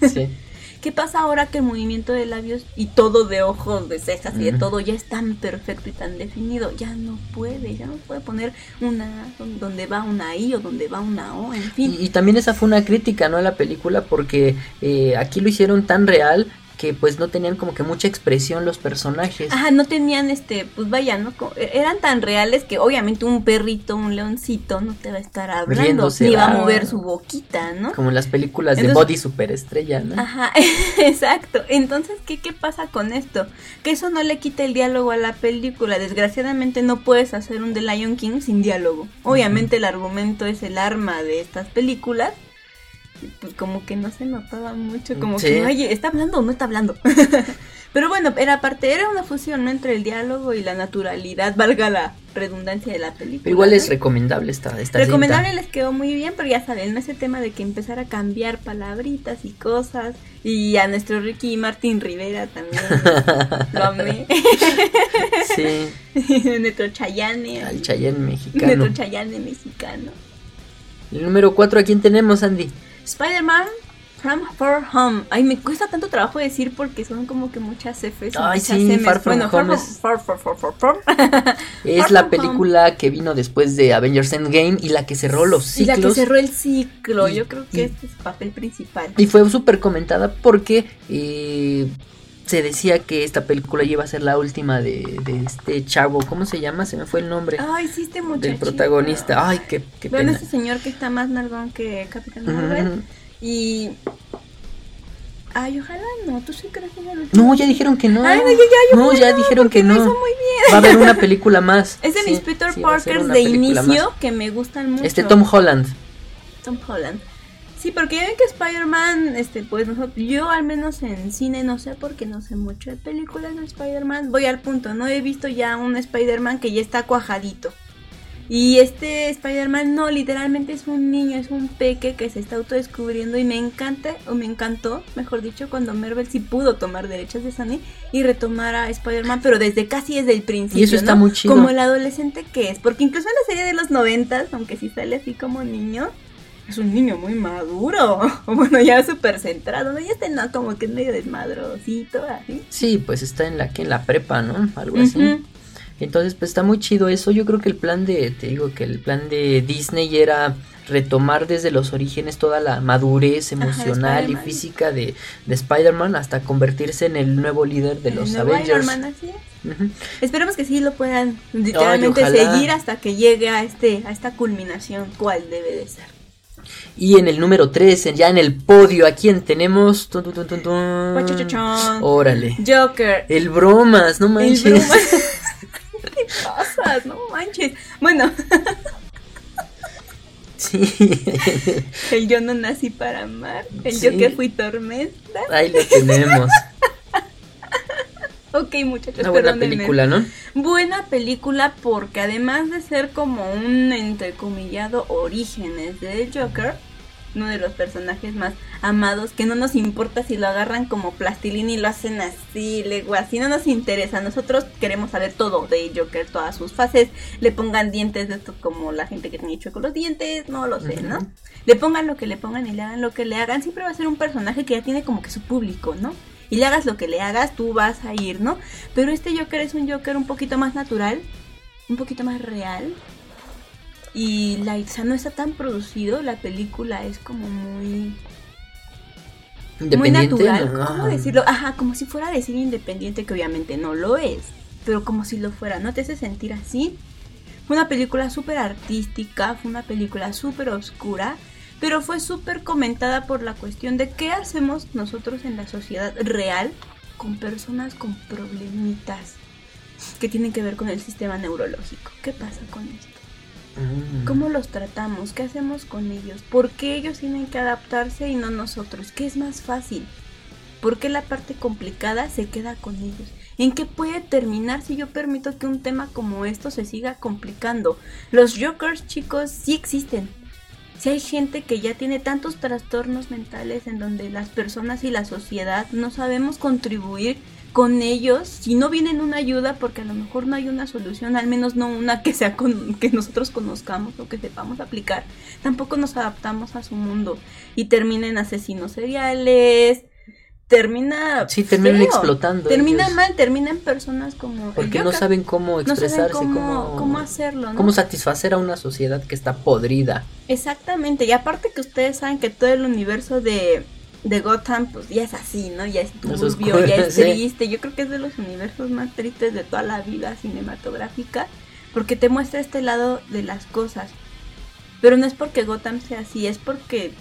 sí. ¿Qué pasa ahora que el movimiento de labios y todo de ojos, de cejas y de todo ya es tan perfecto y tan definido? Ya no puede, ya no puede poner una donde va una I o donde va una O, en fin. Y, también esa fue una crítica, ¿no? A la película porque eh, aquí lo hicieron tan real que pues no tenían como que mucha expresión los personajes. Ajá, no tenían este, pues vaya, ¿no? E-, eran tan reales que obviamente un perrito, un leoncito no te va a estar hablando, ni va a mover su boquita, ¿no? Como en las películas de Body Superestrella, ¿no? Ajá, exacto. Entonces, ¿qué, ¿qué pasa con esto? Que eso no le quita el diálogo a la película. Desgraciadamente no puedes hacer un The Lion King sin diálogo. Obviamente el argumento es el arma de estas películas pues como que no se notaba mucho, como que, oye, ¿está hablando o no está hablando? Pero bueno, era parte, era una fusión entre el diálogo y la naturalidad, valga la redundancia de la película. Pero igual es recomendable esta, esta Recomendable les quedó muy bien, pero ya saben, ese tema de que empezar a cambiar palabritas y cosas. Y a nuestro Ricky Martín Rivera también lo amé. Sí. nuestro Chayane. Al Chayane mexicano. Nuestro Chayane mexicano. El número 4, ¿a quién tenemos, Andy? Spider-Man From Far Home. Ay, me cuesta tanto trabajo decir porque son como que muchas Fs. Ay, sí, Far From Home es... Far, far, far, es la película que vino después de Avengers Endgame y la que cerró los ciclos. Y la que cerró el ciclo. Yo creo que este es el papel principal. Y fue súper comentada porque eh, se decía que esta película iba a ser la última de, este chavo. ¿Cómo se llama? Se me fue el nombre. Ay, sí, este muchacho. Del protagonista. Ay, qué, qué bueno, ese señor que está más nalgón que Capitán Marvel. Y... Ay, ojalá no, tú sí crees que No, ya dijeron que no. Ay, no, ya, ya, no, ya dijeron que no. Muy bien. Va a haber una película más. Es de mis Peter Parkers de inicio que me gustan mucho. Este Tom Holland. Tom Holland. Sí, porque ya ven que Spider-Man, este, pues yo al menos en cine no sé porque no sé mucho de películas de Spider-Man. Voy al punto, no he visto ya un Spider-Man que ya está cuajadito. Y este Spider-Man no, literalmente es un niño, es un peque que se está autodescubriendo y me encanta, o me encantó, mejor dicho, cuando Marvel sí pudo tomar derechos de Sony y retomar a Spider-Man, pero desde casi desde el principio. Y eso está muy chido. Como el adolescente que es, porque incluso en la serie de los noventas, aunque sí sale así como niño, es un niño muy maduro. Bueno, ya súper centrado, ¿no? Ya está ¿no? como que es medio desmadrosito, así. Sí, pues está en la que en la prepa, ¿no? Algo así. Entonces, pues está muy chido eso. Yo creo que el plan de, te digo que el plan de Disney era retomar desde los orígenes toda la madurez emocional y física de, de Spider-Man hasta convertirse en el nuevo líder de los Avengers. Esperemos que sí lo puedan literalmente seguir hasta que llegue a este a esta culminación cuál debe de ser. Y en el número 3, ya en el podio, ¿a quién tenemos? Órale. Joker. El bromas, no manches. El bromas. ¿Qué pasa? No manches. Bueno. Sí. El yo no nací para amar. El yo que fui tormenta. Ahí lo tenemos. Ok, muchachos. Una buena película, ¿no? Buena película porque además de ser como un entrecomillado orígenes del Joker, uno de los personajes más amados, que no nos importa si lo agarran como plastilina y lo hacen así, legua, así no nos interesa. Nosotros queremos saber todo de Joker, todas sus fases. Le pongan dientes de esto como la gente que tiene hecho con los dientes, no lo sé, ¿no? Le pongan lo que le pongan y le hagan lo que le hagan. Siempre va a ser un personaje que ya tiene como que su público, ¿no? Y le hagas lo que le hagas, tú vas a ir, ¿no? Pero este Joker es un Joker un poquito más natural, un poquito más real. Y la, o sea, no está tan producido, la película es como muy muy natural, ¿cómo decirlo? Ajá, como si fuera de cine independiente, que obviamente no lo es, pero como si lo fuera, ¿no te hace sentir así? Fue una película súper artística, fue una película súper oscura, pero fue súper comentada por la cuestión de qué hacemos nosotros en la sociedad real con personas con problemitas que tienen que ver con el sistema neurológico. ¿Qué pasa con esto? Mm. ¿Cómo los tratamos? ¿Qué hacemos con ellos? ¿Por qué ellos tienen que adaptarse y no nosotros? ¿Qué es más fácil? ¿Por qué la parte complicada se queda con ellos? ¿En qué puede terminar si yo permito que un tema como esto se siga complicando? Los jokers, chicos, sí existen. Si hay gente que ya tiene tantos trastornos mentales en donde las personas y la sociedad no sabemos contribuir con ellos si no vienen una ayuda porque a lo mejor no hay una solución, al menos no una que sea con, que nosotros conozcamos o que sepamos aplicar, tampoco nos adaptamos a su mundo y terminen asesinos seriales, termina Sí, terminan feo. explotando termina ellos. mal, terminan personas como el Porque no saben cómo No saben expresarse, cómo, cómo, cómo hacerlo, ¿no? cómo satisfacer a una sociedad que está podrida. Exactamente, y aparte que ustedes saben que todo el universo de, de Gotham pues ya es así, ¿no? Ya es turbio, ya es triste. Yo creo que es de los universos más tristes de toda la vida cinematográfica, porque te muestra este lado de las cosas. Pero no es porque Gotham sea así, es porque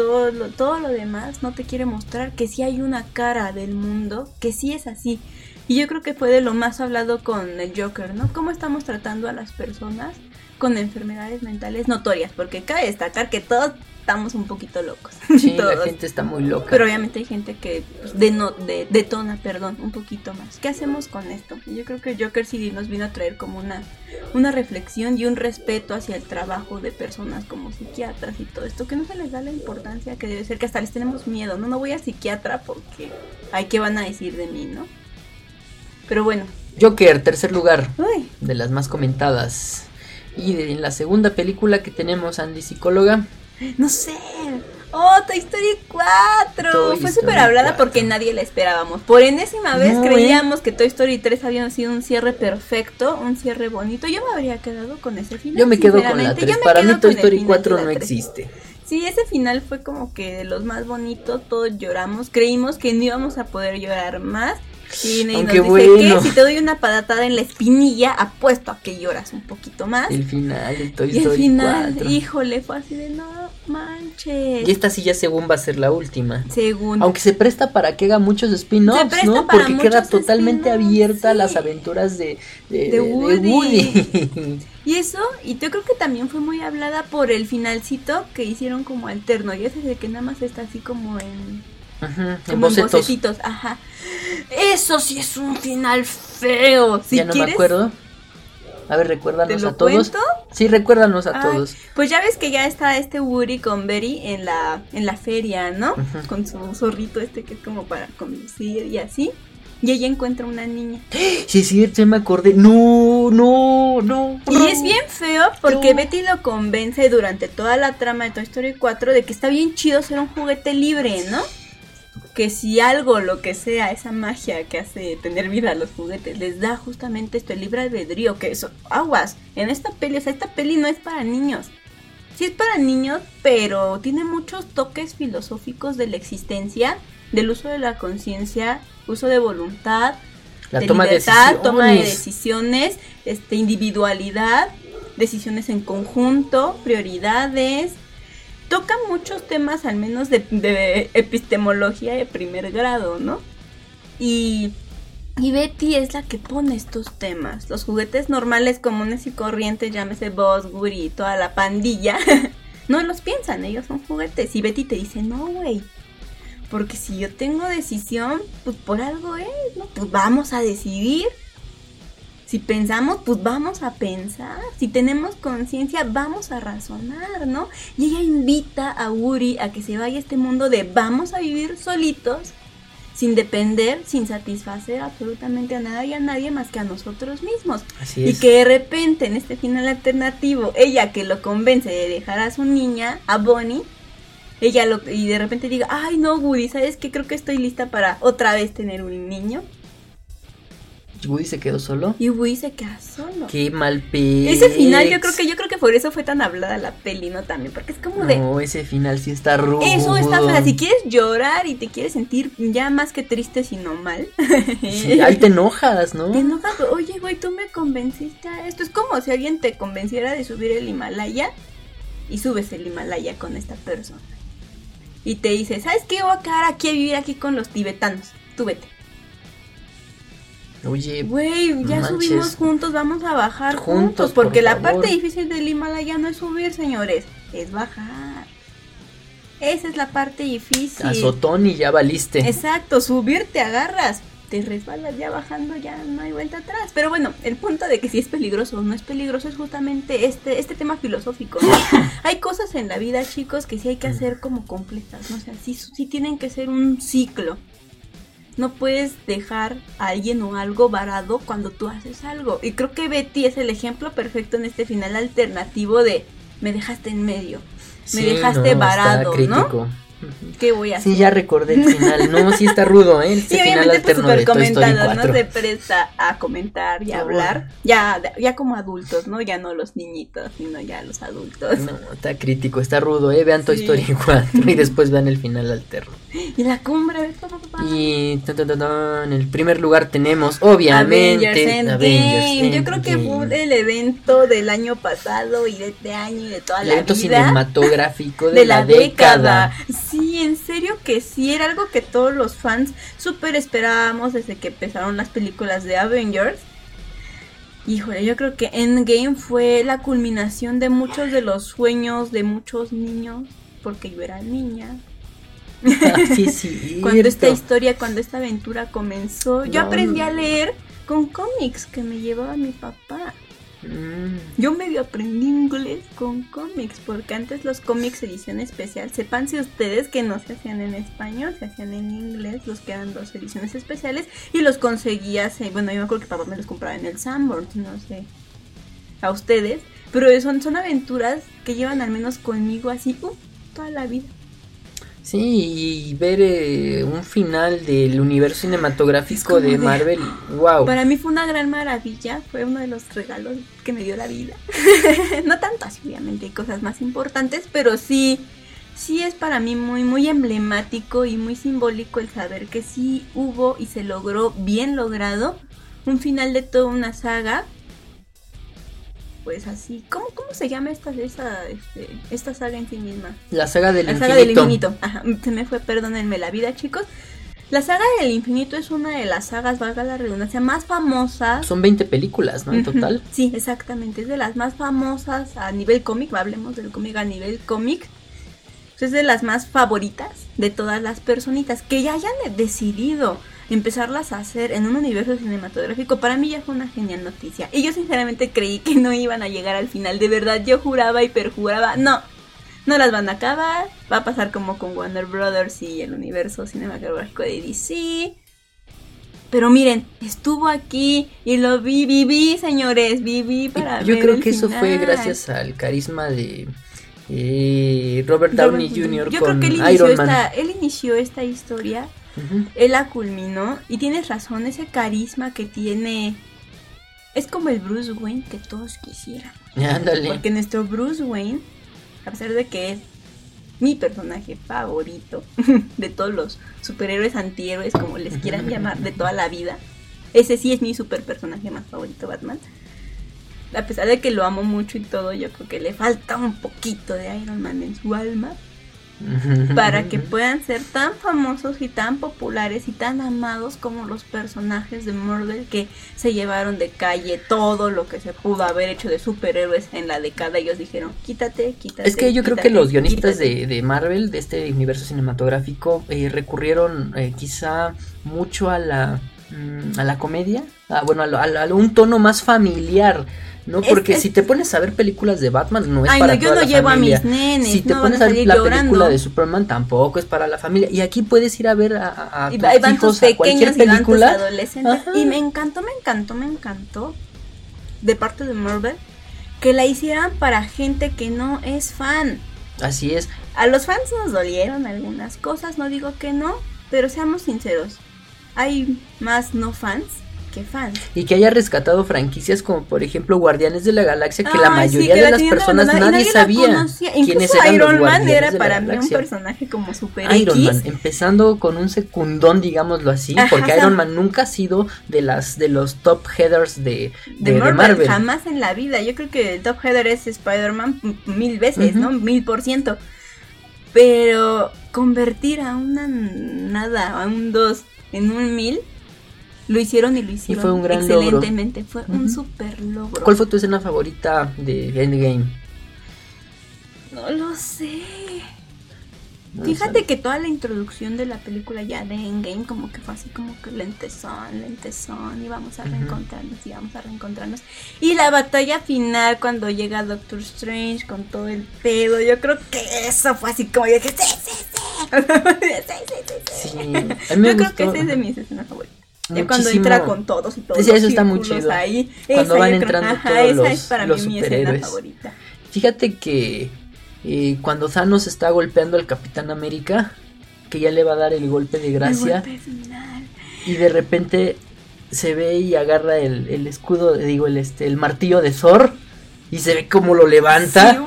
todo lo, todo lo demás no te quiere mostrar que sí hay una cara del mundo, que sí es así. Y yo creo que fue de lo más hablado con el Joker, ¿no? ¿Cómo estamos tratando a las personas con enfermedades mentales notorias? Porque cabe destacar que todos estamos un poquito locos. Sí, la gente está muy loca. Pero obviamente hay gente que pues, deno- de- detona, perdón, un poquito más. ¿Qué hacemos con esto? Yo creo que Joker sí nos vino a traer como una, una reflexión y un respeto hacia el trabajo de personas como psiquiatras y todo esto, que no se les da la importancia que debe ser, que hasta les tenemos miedo. No, no voy a psiquiatra porque, ay, ¿qué van a decir de mí, no? Pero bueno, Joker, tercer lugar uy, de las más comentadas. Y de- en la segunda película que tenemos, Andy Psicóloga, no sé. Oh, Toy Story 4. Toy Fue súper hablada 4. porque nadie la esperábamos. Por enésima vez No, ¿eh? creíamos que Toy Story 3 había sido un cierre perfecto, un cierre bonito. Yo me habría quedado con ese final. yo me quedo con la sinceramente. 3. Yo me Para mí Toy Story final 4 de la no 3. existe. Sí, ese final fue como que de los más bonitos. Todos lloramos. Creímos que no íbamos a poder llorar más. Y nos Aunque dice bueno. que si te doy una patatada en la espinilla, apuesto a que lloras un poquito más. El final de Toy y el final, 4. híjole, fue así de no manches. Y esta sí ya según va a ser la última. Según. Aunque se presta para que haga muchos spin-offs, ¿no? Porque queda totalmente abierta a sí. las aventuras de, de, De Woody. Woody. Y eso, y yo creo que también fue muy hablada por el finalcito que hicieron como alterno. Y ese de que nada más está así como en, En como en bocetos. bocetitos. Ajá. Eso sí es un final feo. Si ya no me acuerdo. A ver, recuérdanos ¿Te lo a todos. cuento? Sí, recuérdanos a Ay, todos. Pues ya ves que ya está este Woody con Betty en la, en la feria, ¿no? Con su zorrito este que es como para conducir y así. Y ella encuentra una niña. Sí, es cierto, ya me acordé. No, no, no. Y no. es bien feo porque No. Betty lo convence durante toda la trama de Toy Story 4 de que está bien chido ser un juguete libre, ¿no? Que si algo, lo que sea, esa magia que hace tener vida a los juguetes, les da justamente esto, el libre albedrío, que eso, aguas, en esta peli, o sea, esta peli no es para niños. Sí es para niños, pero tiene muchos toques filosóficos de la existencia, del uso de la conciencia, uso de voluntad, La de toma de libertad, decisiones. toma de decisiones, este, individualidad, decisiones en conjunto, prioridades. Toca muchos temas, al menos de, epistemología de primer grado, ¿no? Y, y Betty es la que pone estos temas. Los juguetes normales, comunes y corrientes, llámese Buzz, Woody y toda la pandilla, no los piensan, ellos son juguetes. Y Betty te dice, no, güey. Porque si yo tengo decisión, pues por algo es, ¿no? Pues vamos a decidir. Si pensamos, pues vamos a pensar. Si tenemos conciencia, vamos a razonar, ¿no? Y ella invita a Woody a que se vaya a este mundo de vamos a vivir solitos, sin depender, sin satisfacer absolutamente a nada y a nadie más que a nosotros mismos. Así Y es. que de repente en este final alternativo, ella que lo convence de dejar a su niña, a Bonnie, ella lo, y de repente diga, ay no Woody, ¿sabes qué? Creo que estoy lista para otra vez tener un niño. Woody se quedó solo. Y Woody se queda solo. Qué mal pe. Ese final yo creo que yo creo que por eso fue tan hablada la peli, ¿no? También, porque es como de No, ese final sí está rudo. eso está fea. Si quieres llorar y te quieres sentir ya más que triste, sino mal. Sí, ahí te enojas, ¿no? Te enojas, oye, güey, tú me convenciste a esto. Es como si alguien te convenciera de subir el Himalaya y subes el Himalaya con esta persona. Y te dice, ¿sabes qué? Voy a quedar aquí a vivir aquí con los tibetanos. Tú vete. Oye, Güey, ya manches. subimos juntos, vamos a bajar Juntos, juntos, por porque la favor. parte difícil del Himalaya no es subir, señores, es bajar. Esa es la parte difícil. azotón y ya valiste. Exacto, subir te agarras, te resbalas ya bajando, ya no hay vuelta atrás. Pero bueno, el punto de que si es peligroso o no es peligroso es justamente este, este tema filosófico. ¿no? hay cosas en la vida, chicos, que sí hay que hacer como completas, ¿no? O sea, sí, sí tienen que ser un ciclo. No puedes dejar a alguien o algo varado cuando tú haces algo. Y creo que Betty es el ejemplo perfecto en este final alternativo de me dejaste en medio, me Sí, dejaste no, varado, ¿no? ¿Qué voy a hacer? Sí, ya recordé el final. No, sí está rudo, ¿eh? Este Sí, final obviamente súper comentado, ¿no? 4. Se presta a comentar y a Ah, hablar. Ya, ya como adultos, ¿no? Ya no los niñitos, sino ya los adultos. No, está crítico, está rudo, ¿eh? Vean Toy Sí. Story 4 y después vean el final alterno. Y la cumbre. Y en el primer lugar tenemos, obviamente, Avengers Endgame. Yo creo que fue el evento del año pasado y de este año y de toda el la evento vida. cinematográfico de, de la década. Sí, en serio que sí, era algo que todos los fans súper esperábamos desde que empezaron las películas de Avengers. Híjole, yo creo que Endgame fue la culminación de muchos de los sueños de muchos niños, porque yo era niña. Ah, sí, sí. Cuando esta historia, cuando esta aventura comenzó, yo No, aprendí a leer con cómics que me llevaba mi papá. Mm, Yo medio aprendí inglés con cómics, porque antes los cómics edición especial, sepan si ustedes que no se hacían en español, se hacían en inglés, los que eran dos ediciones especiales, y los conseguías, eh, bueno, yo me acuerdo que papá me los compraba en el Sanborns, no sé, a ustedes, pero son, son aventuras que llevan al menos conmigo así, uh, toda la vida. Sí, y ver eh, un final del universo cinematográfico de de- Marvel, wow. Para mí fue una gran maravilla, fue uno de los regalos que me dio la vida. no tanto así, obviamente, hay cosas más importantes, pero sí, sí es para mí muy, muy emblemático y muy simbólico el saber que sí hubo y se logró bien logrado un final de toda una saga. Pues así, ¿cómo, cómo se llama esta, este, esta saga en sí misma? La saga del La infinito. saga del infinito. Ajá, se me fue, perdónenme la vida, chicos. La saga del infinito es una de las sagas, valga la redundancia, más famosas. Son 20 películas, ¿no? En total. Sí, exactamente. Es de las más famosas a nivel cómic. Hablemos del cómic a nivel cómic. Es de las más favoritas de todas las personitas que ya hayan decidido empezarlas a hacer en un universo cinematográfico. Para mí ya fue una genial noticia. Y yo sinceramente creí que no iban a llegar al final. De verdad, yo juraba y perjuraba. No, no las van a acabar. Va a pasar como con Warner Brothers y el universo cinematográfico de DC. Pero miren, estuvo aquí y lo vi, viví, señores, viví para yo ver creo el que eso fue gracias al carisma de eh, Robert Downey Robert Jr. Yo con creo que él inició, Iron Man. esta, él inició esta historia, Él la culminó y tienes razón, ese carisma que tiene es como el Bruce Wayne que todos quisieran. Ándale. Porque nuestro Bruce Wayne, a pesar de que es mi personaje favorito de todos los superhéroes antihéroes, como les quieran llamar, de toda la vida, ese sí es mi super personaje más favorito, Batman. A pesar de que lo amo mucho y todo, yo creo que le falta un poquito de Iron Man en su alma para que puedan ser tan famosos y tan populares y tan amados como los personajes de Marvel que se llevaron de calle todo lo que se pudo haber hecho de superhéroes en la década. Ellos dijeron, quítate, quítate. Es que yo creo que los guionistas quítate". de, de Marvel, de este universo cinematográfico, eh, recurrieron eh, quizá mucho a la, mm, a la comedia, a, bueno, a, un tono más familiar, ¿no? Porque es- si te pones a ver películas de Batman, no es Ay, para no, yo toda no la llevo familia. a mis nenes, Si te no pones a ver la llorando. película de Superman, tampoco es para la familia. Y aquí puedes ir a ver a, a- a Y tus tus a cualquier pequeños y van película. adolescentes. Ajá. Y me encantó, me encantó, me encantó de parte de Marvel que la hicieran para gente que no es fan. Así es. A los fans nos dolieron algunas cosas, no digo que no, pero seamos sinceros. Hay más no fans que fans. Y que haya rescatado franquicias como por ejemplo Guardianes de la Galaxia, que la sí, mayoría que de la las personas y nadie la sabía quiénes eran los Iron Man era de la para mí un personaje como super Iron X. Man, empezando con un secundón, digámoslo así, Ajá, porque o sea- Iron Man nunca ha sido de las de los top headers de, de, de- de Marvel, Marvel. jamás en la vida. Yo creo que el top header es Spider-Man mil veces. ¿no? Mil por ciento. Pero convertir a una nada, a un dos en un mil, lo hicieron y lo hicieron fue un gran excelentemente. Fue un super logro. ¿Cuál fue tu escena favorita de Endgame? No lo sé. No Fíjate que toda la introducción de la película ya de Endgame como que fue así como que lentezón, lentezón, y vamos a reencontrarnos, y vamos a reencontrarnos. Y la batalla final cuando llega Doctor Strange con todo el pedo, yo creo que eso fue así como yo dije, sí, sí, sí. sí, sí, sí, sí. Yo creo que ese es de mis escenas favoritas. Ya cuando muchísimo. entra con todos y todos Sí, eso está muy chido. ahí. Cuando esa van yo creo- entrando ajá, todos esa los- es para los mí mi escena favorita. Fíjate que eh, cuando Thanos está golpeando al Capitán América, que ya le va a dar el golpe de gracia, El golpe final. y de repente se ve y agarra el, el escudo, digo, el, este, el martillo de Thor, y se ve cómo lo levanta. Sí,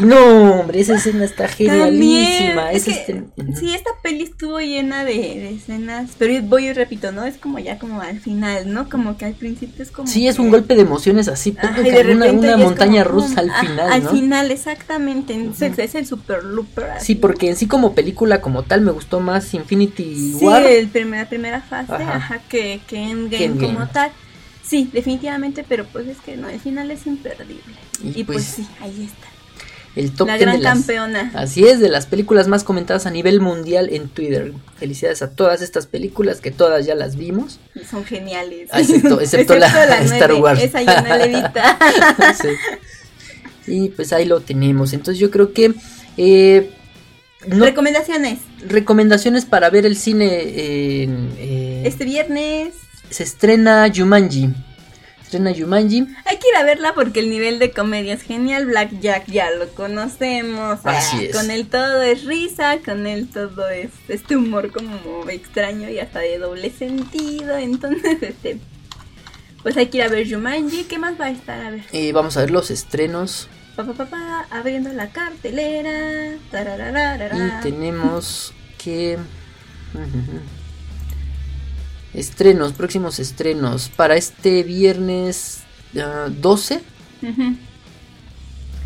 no, hombre, esa escena está genialísima. Es que, Ujú. sí, esta peli estuvo llena de, de escenas, pero voy y repito, ¿no? Es como ya como al final, ¿no? Como que al principio es como... Sí, es un golpe de emociones así, Ajá, y de una, repente una es montaña como, rusa al final, Al ¿no? final, exactamente. Entonces es el super looper. así. Sí, porque en sí como película como tal me gustó más Infinity Sí, War. el primer- la primera fase, Ajá. ajá, que, que Endgame, Que Endgame. como tal. Sí, definitivamente, pero pues es que no, el final es imperdible. Y Y, pues, pues, sí, ahí está. El top la 10 gran de las, campeona. Así es, de las películas más comentadas a nivel mundial en Twitter. Felicidades a todas estas películas que todas ya las vimos. Son geniales. Ah, excepto- excepto la Star Wars. Esa no le evita. Sí. Y pues ahí lo tenemos. Entonces yo creo que eh, no- Recomendaciones. recomendaciones para ver el cine eh, Este viernes se estrena Jumanji. Estrena Jumanji. hay que ir a verla porque el nivel de comedia es genial. Black Jack ya lo conocemos. ah, Así es. Con él todo es risa, con él todo es este humor como extraño y hasta de doble sentido. Entonces, este. Pues hay que ir a ver Jumanji. ¿Qué más va a estar? A ver. Eh, vamos a ver los estrenos. Pa, pa, pa, pa, abriendo la cartelera. Y tenemos que... Estrenos, próximos estrenos. Para este viernes ah, 12. Ujú.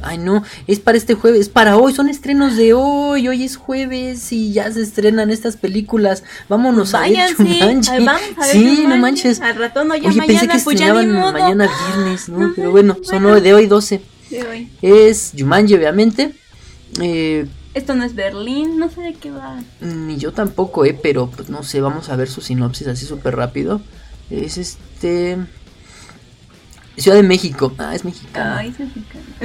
Ay no, es para este jueves, es para hoy, son estrenos de hoy, hoy es jueves y ya se estrenan estas películas. Vámonos a ver Váyanse, Jumanji. ay, vamos a ver sí, no manches. Al ratón no, ya Oye, pensé mañana, que pues estrenaban mañana viernes, ¿no? Ajá, Pero bueno, son bueno. hoy, de hoy 12. De hoy. Es Jumanji, obviamente. Eh, Esto no es Berlín, no sé de qué va. Ni yo tampoco, eh, pero pues no sé, vamos a ver su sinopsis así súper rápido. Es este. Ciudad de México. Ah, es mexicana. Ay,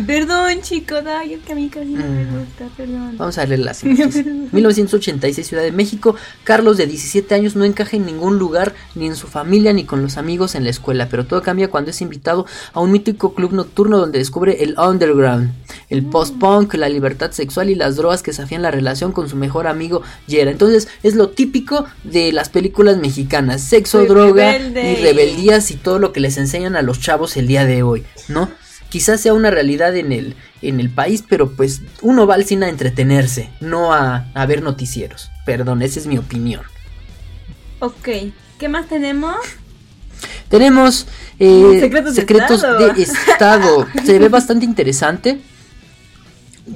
Perdón, chicos, ay, es que a mí casi no me Mm. gusta, perdón. Vamos a leer la sinopsis. 1986, Ciudad de México. Carlos, de 17 años, no encaja en ningún lugar, ni en su familia, ni con los amigos en la escuela. Pero todo cambia cuando es invitado a un mítico club nocturno donde descubre el underground, el post-punk, la libertad sexual y las drogas que desafían la relación con su mejor amigo Yera. Entonces, es lo típico de las películas mexicanas: sexo, Soy droga rebelde. y rebeldías y todo lo que les enseñan a los chavos el día de hoy, ¿no? Quizás sea una realidad en el, en el país, pero pues uno va al cine a entretenerse, no a, a ver noticieros. Perdón, esa es mi opinión. Ok, ¿qué más tenemos? Tenemos eh, Secretos de secretos Estado. de Estado. Se ve bastante interesante,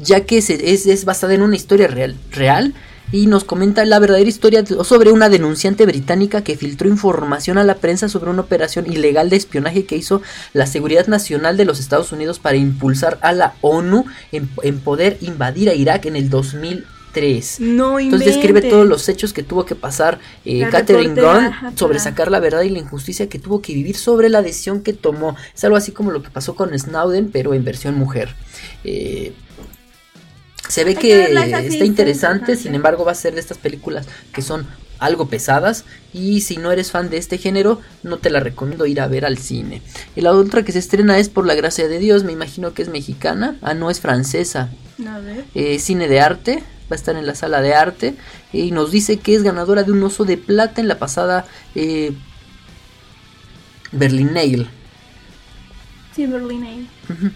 ya que se- es, es basada en una historia real, real y nos comenta la verdadera historia sobre una denunciante británica que filtró información a la prensa sobre una operación ilegal de espionaje que hizo la Seguridad Nacional de los Estados Unidos para impulsar a la ONU en, en poder invadir a Irak en el 2003. No Entonces describe todos los hechos que tuvo que pasar eh, Catherine Gunn sobre sacar la verdad y la injusticia que tuvo que vivir sobre la decisión que tomó. Es algo así como lo que pasó con Snowden, pero en versión mujer. Eh, se ve que está interesante, sin embargo va a ser de estas películas que son algo pesadas y si no eres fan de este género no te la recomiendo ir a ver al cine. Y la otra que se estrena es Por la Gracia de Dios, me imagino que es mexicana, ah no es francesa, A ver. eh, cine de arte, va a estar en la sala de arte y nos dice que es ganadora de un oso de plata en la pasada eh, Berlinale. Sí, Berlin ahí. Ujú.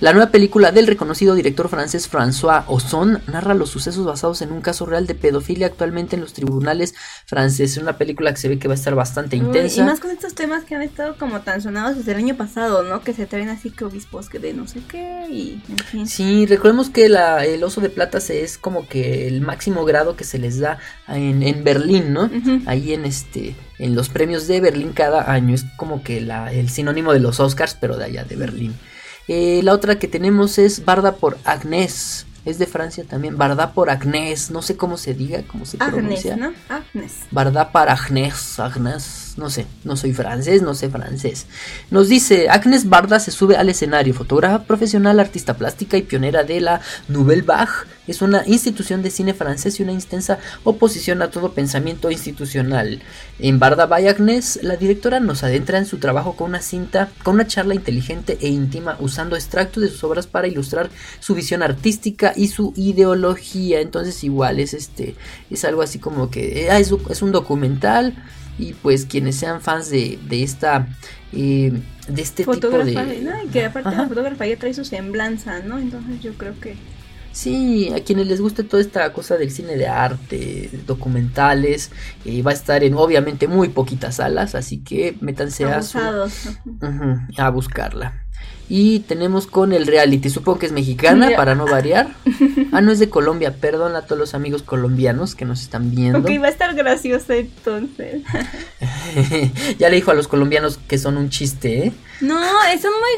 La nueva película del reconocido director francés François Ozon narra los sucesos basados en un caso real de pedofilia actualmente en los tribunales franceses. Una película que se ve que va a estar bastante intensa. y más con estos temas que han estado como tan sonados desde el año pasado, ¿no? Que se traen así que obispos que de no sé qué y en fin. Sí, recordemos que la, el oso de plata se es como que el máximo grado que se les da en, en Berlín, ¿no? Ahí en este en los premios de Berlín cada año. Es como que la, el sinónimo de los Oscars, pero de allá de Berlín. Eh, la otra que tenemos es Barda por Agnès. Es de Francia también. Barda por Agnès. No sé cómo se diga, cómo se pronuncia. ¿no? Agnès. Barda por Agnès. Agnès no sé, no soy francés, no sé francés. Nos dice, Agnes Barda se sube al escenario, fotógrafa profesional, artista plástica y pionera de la Nouvelle Vague. Es una institución de cine francés y una intensa oposición a todo pensamiento institucional. En Barda by Agnes, la directora nos adentra en su trabajo con una cinta, con una charla inteligente e íntima, usando extractos de sus obras para ilustrar su visión artística y su ideología. Entonces igual es este, es algo así como que ah, es, es un documental y pues quienes sean fans de, de esta eh, de este tipo de ¿no? y que aparte la fotógrafa ya trae su semblanza no entonces yo creo que Sí, a quienes les guste toda esta cosa del cine de arte, documentales, eh, va a estar en obviamente muy poquitas salas, así que métanse a, a buscarla. Y tenemos con el reality, supongo que es mexicana para no variar. Ah, no es de Colombia, perdón a todos los amigos colombianos que nos están viendo. Ok, va a estar gracioso entonces. ya le dijo a los colombianos que son un chiste, ¿eh? No, son muy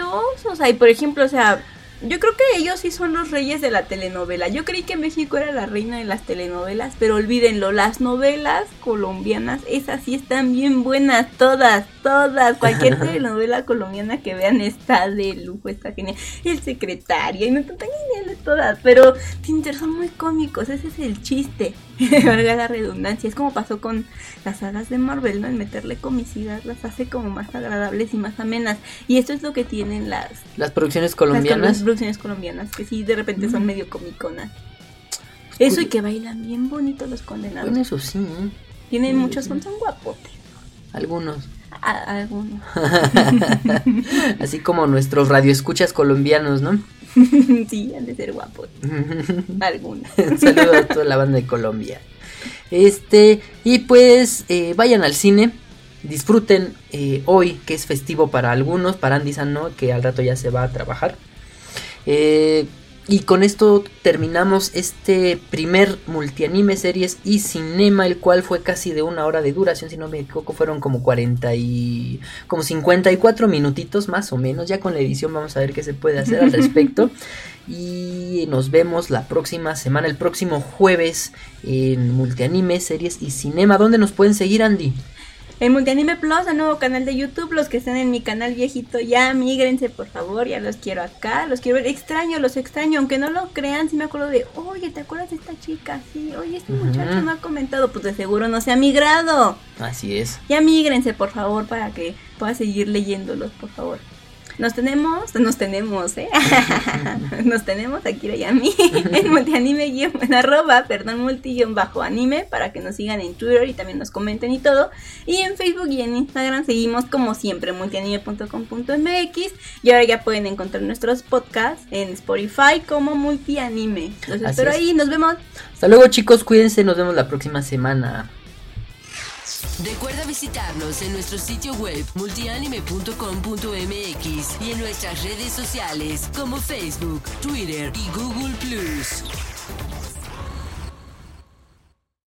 graciosos. Ay, por ejemplo, o sea, yo creo que ellos sí son los reyes de la telenovela. Yo creí que México era la reina de las telenovelas, pero olvídenlo, las novelas colombianas, esas sí están bien buenas, todas, todas. Cualquier telenovela colombiana que vean está de lujo, está genial. El secretario, y no están tan geniales todas, pero Tinder son muy cómicos, ese es el chiste. Valga la redundancia, es como pasó con las sagas de Marvel, ¿no? El meterle comicidad las hace como más agradables y más amenas. Y esto es lo que tienen las... Las producciones colombianas producciones colombianas que sí de repente son medio comiconas. Eso y que bailan bien bonito los condenados. Bueno, eso sí. Tienen muchos, son, son guapotes. Algunos. algunos. Así como nuestros radioescuchas colombianos, ¿no? sí, han de ser guapos. algunos. Un saludo a toda la banda de Colombia. Este, y pues eh, vayan al cine disfruten eh, hoy que es festivo para algunos, para Andy San no, que al rato ya se va a trabajar. Eh, y con esto terminamos este primer multianime series y cinema, el cual fue casi de una hora de duración, si no me equivoco, fueron como 40 y como 54 minutitos más o menos. Ya con la edición vamos a ver qué se puede hacer al respecto. y nos vemos la próxima semana, el próximo jueves en multianime, series y cinema. ¿Dónde nos pueden seguir, Andy? En Multianime Plus, el nuevo canal de YouTube. Los que estén en mi canal viejito, ya migrense, por favor. Ya los quiero acá. Los quiero ver. Extraño, los extraño. Aunque no lo crean, si me acuerdo de, oye, ¿te acuerdas de esta chica? Sí, oye, este muchacho me ha comentado. Pues de seguro no se ha migrado. Así es. Ya migrense, por favor, para que pueda seguir leyéndolos, por favor. Nos tenemos, nos tenemos, ¿eh? nos tenemos aquí y a mí en multianime en arroba, perdón, multi bajo anime para que nos sigan en Twitter y también nos comenten y todo. Y en Facebook y en Instagram seguimos como siempre multianime.com.mx y ahora ya pueden encontrar nuestros podcasts en Spotify como multianime. Los espero ahí, nos vemos. Hasta luego chicos, cuídense, nos vemos la próxima semana. Recuerda visitarnos en nuestro sitio web multianime.com.mx y en nuestras redes sociales como Facebook, Twitter y Google ⁇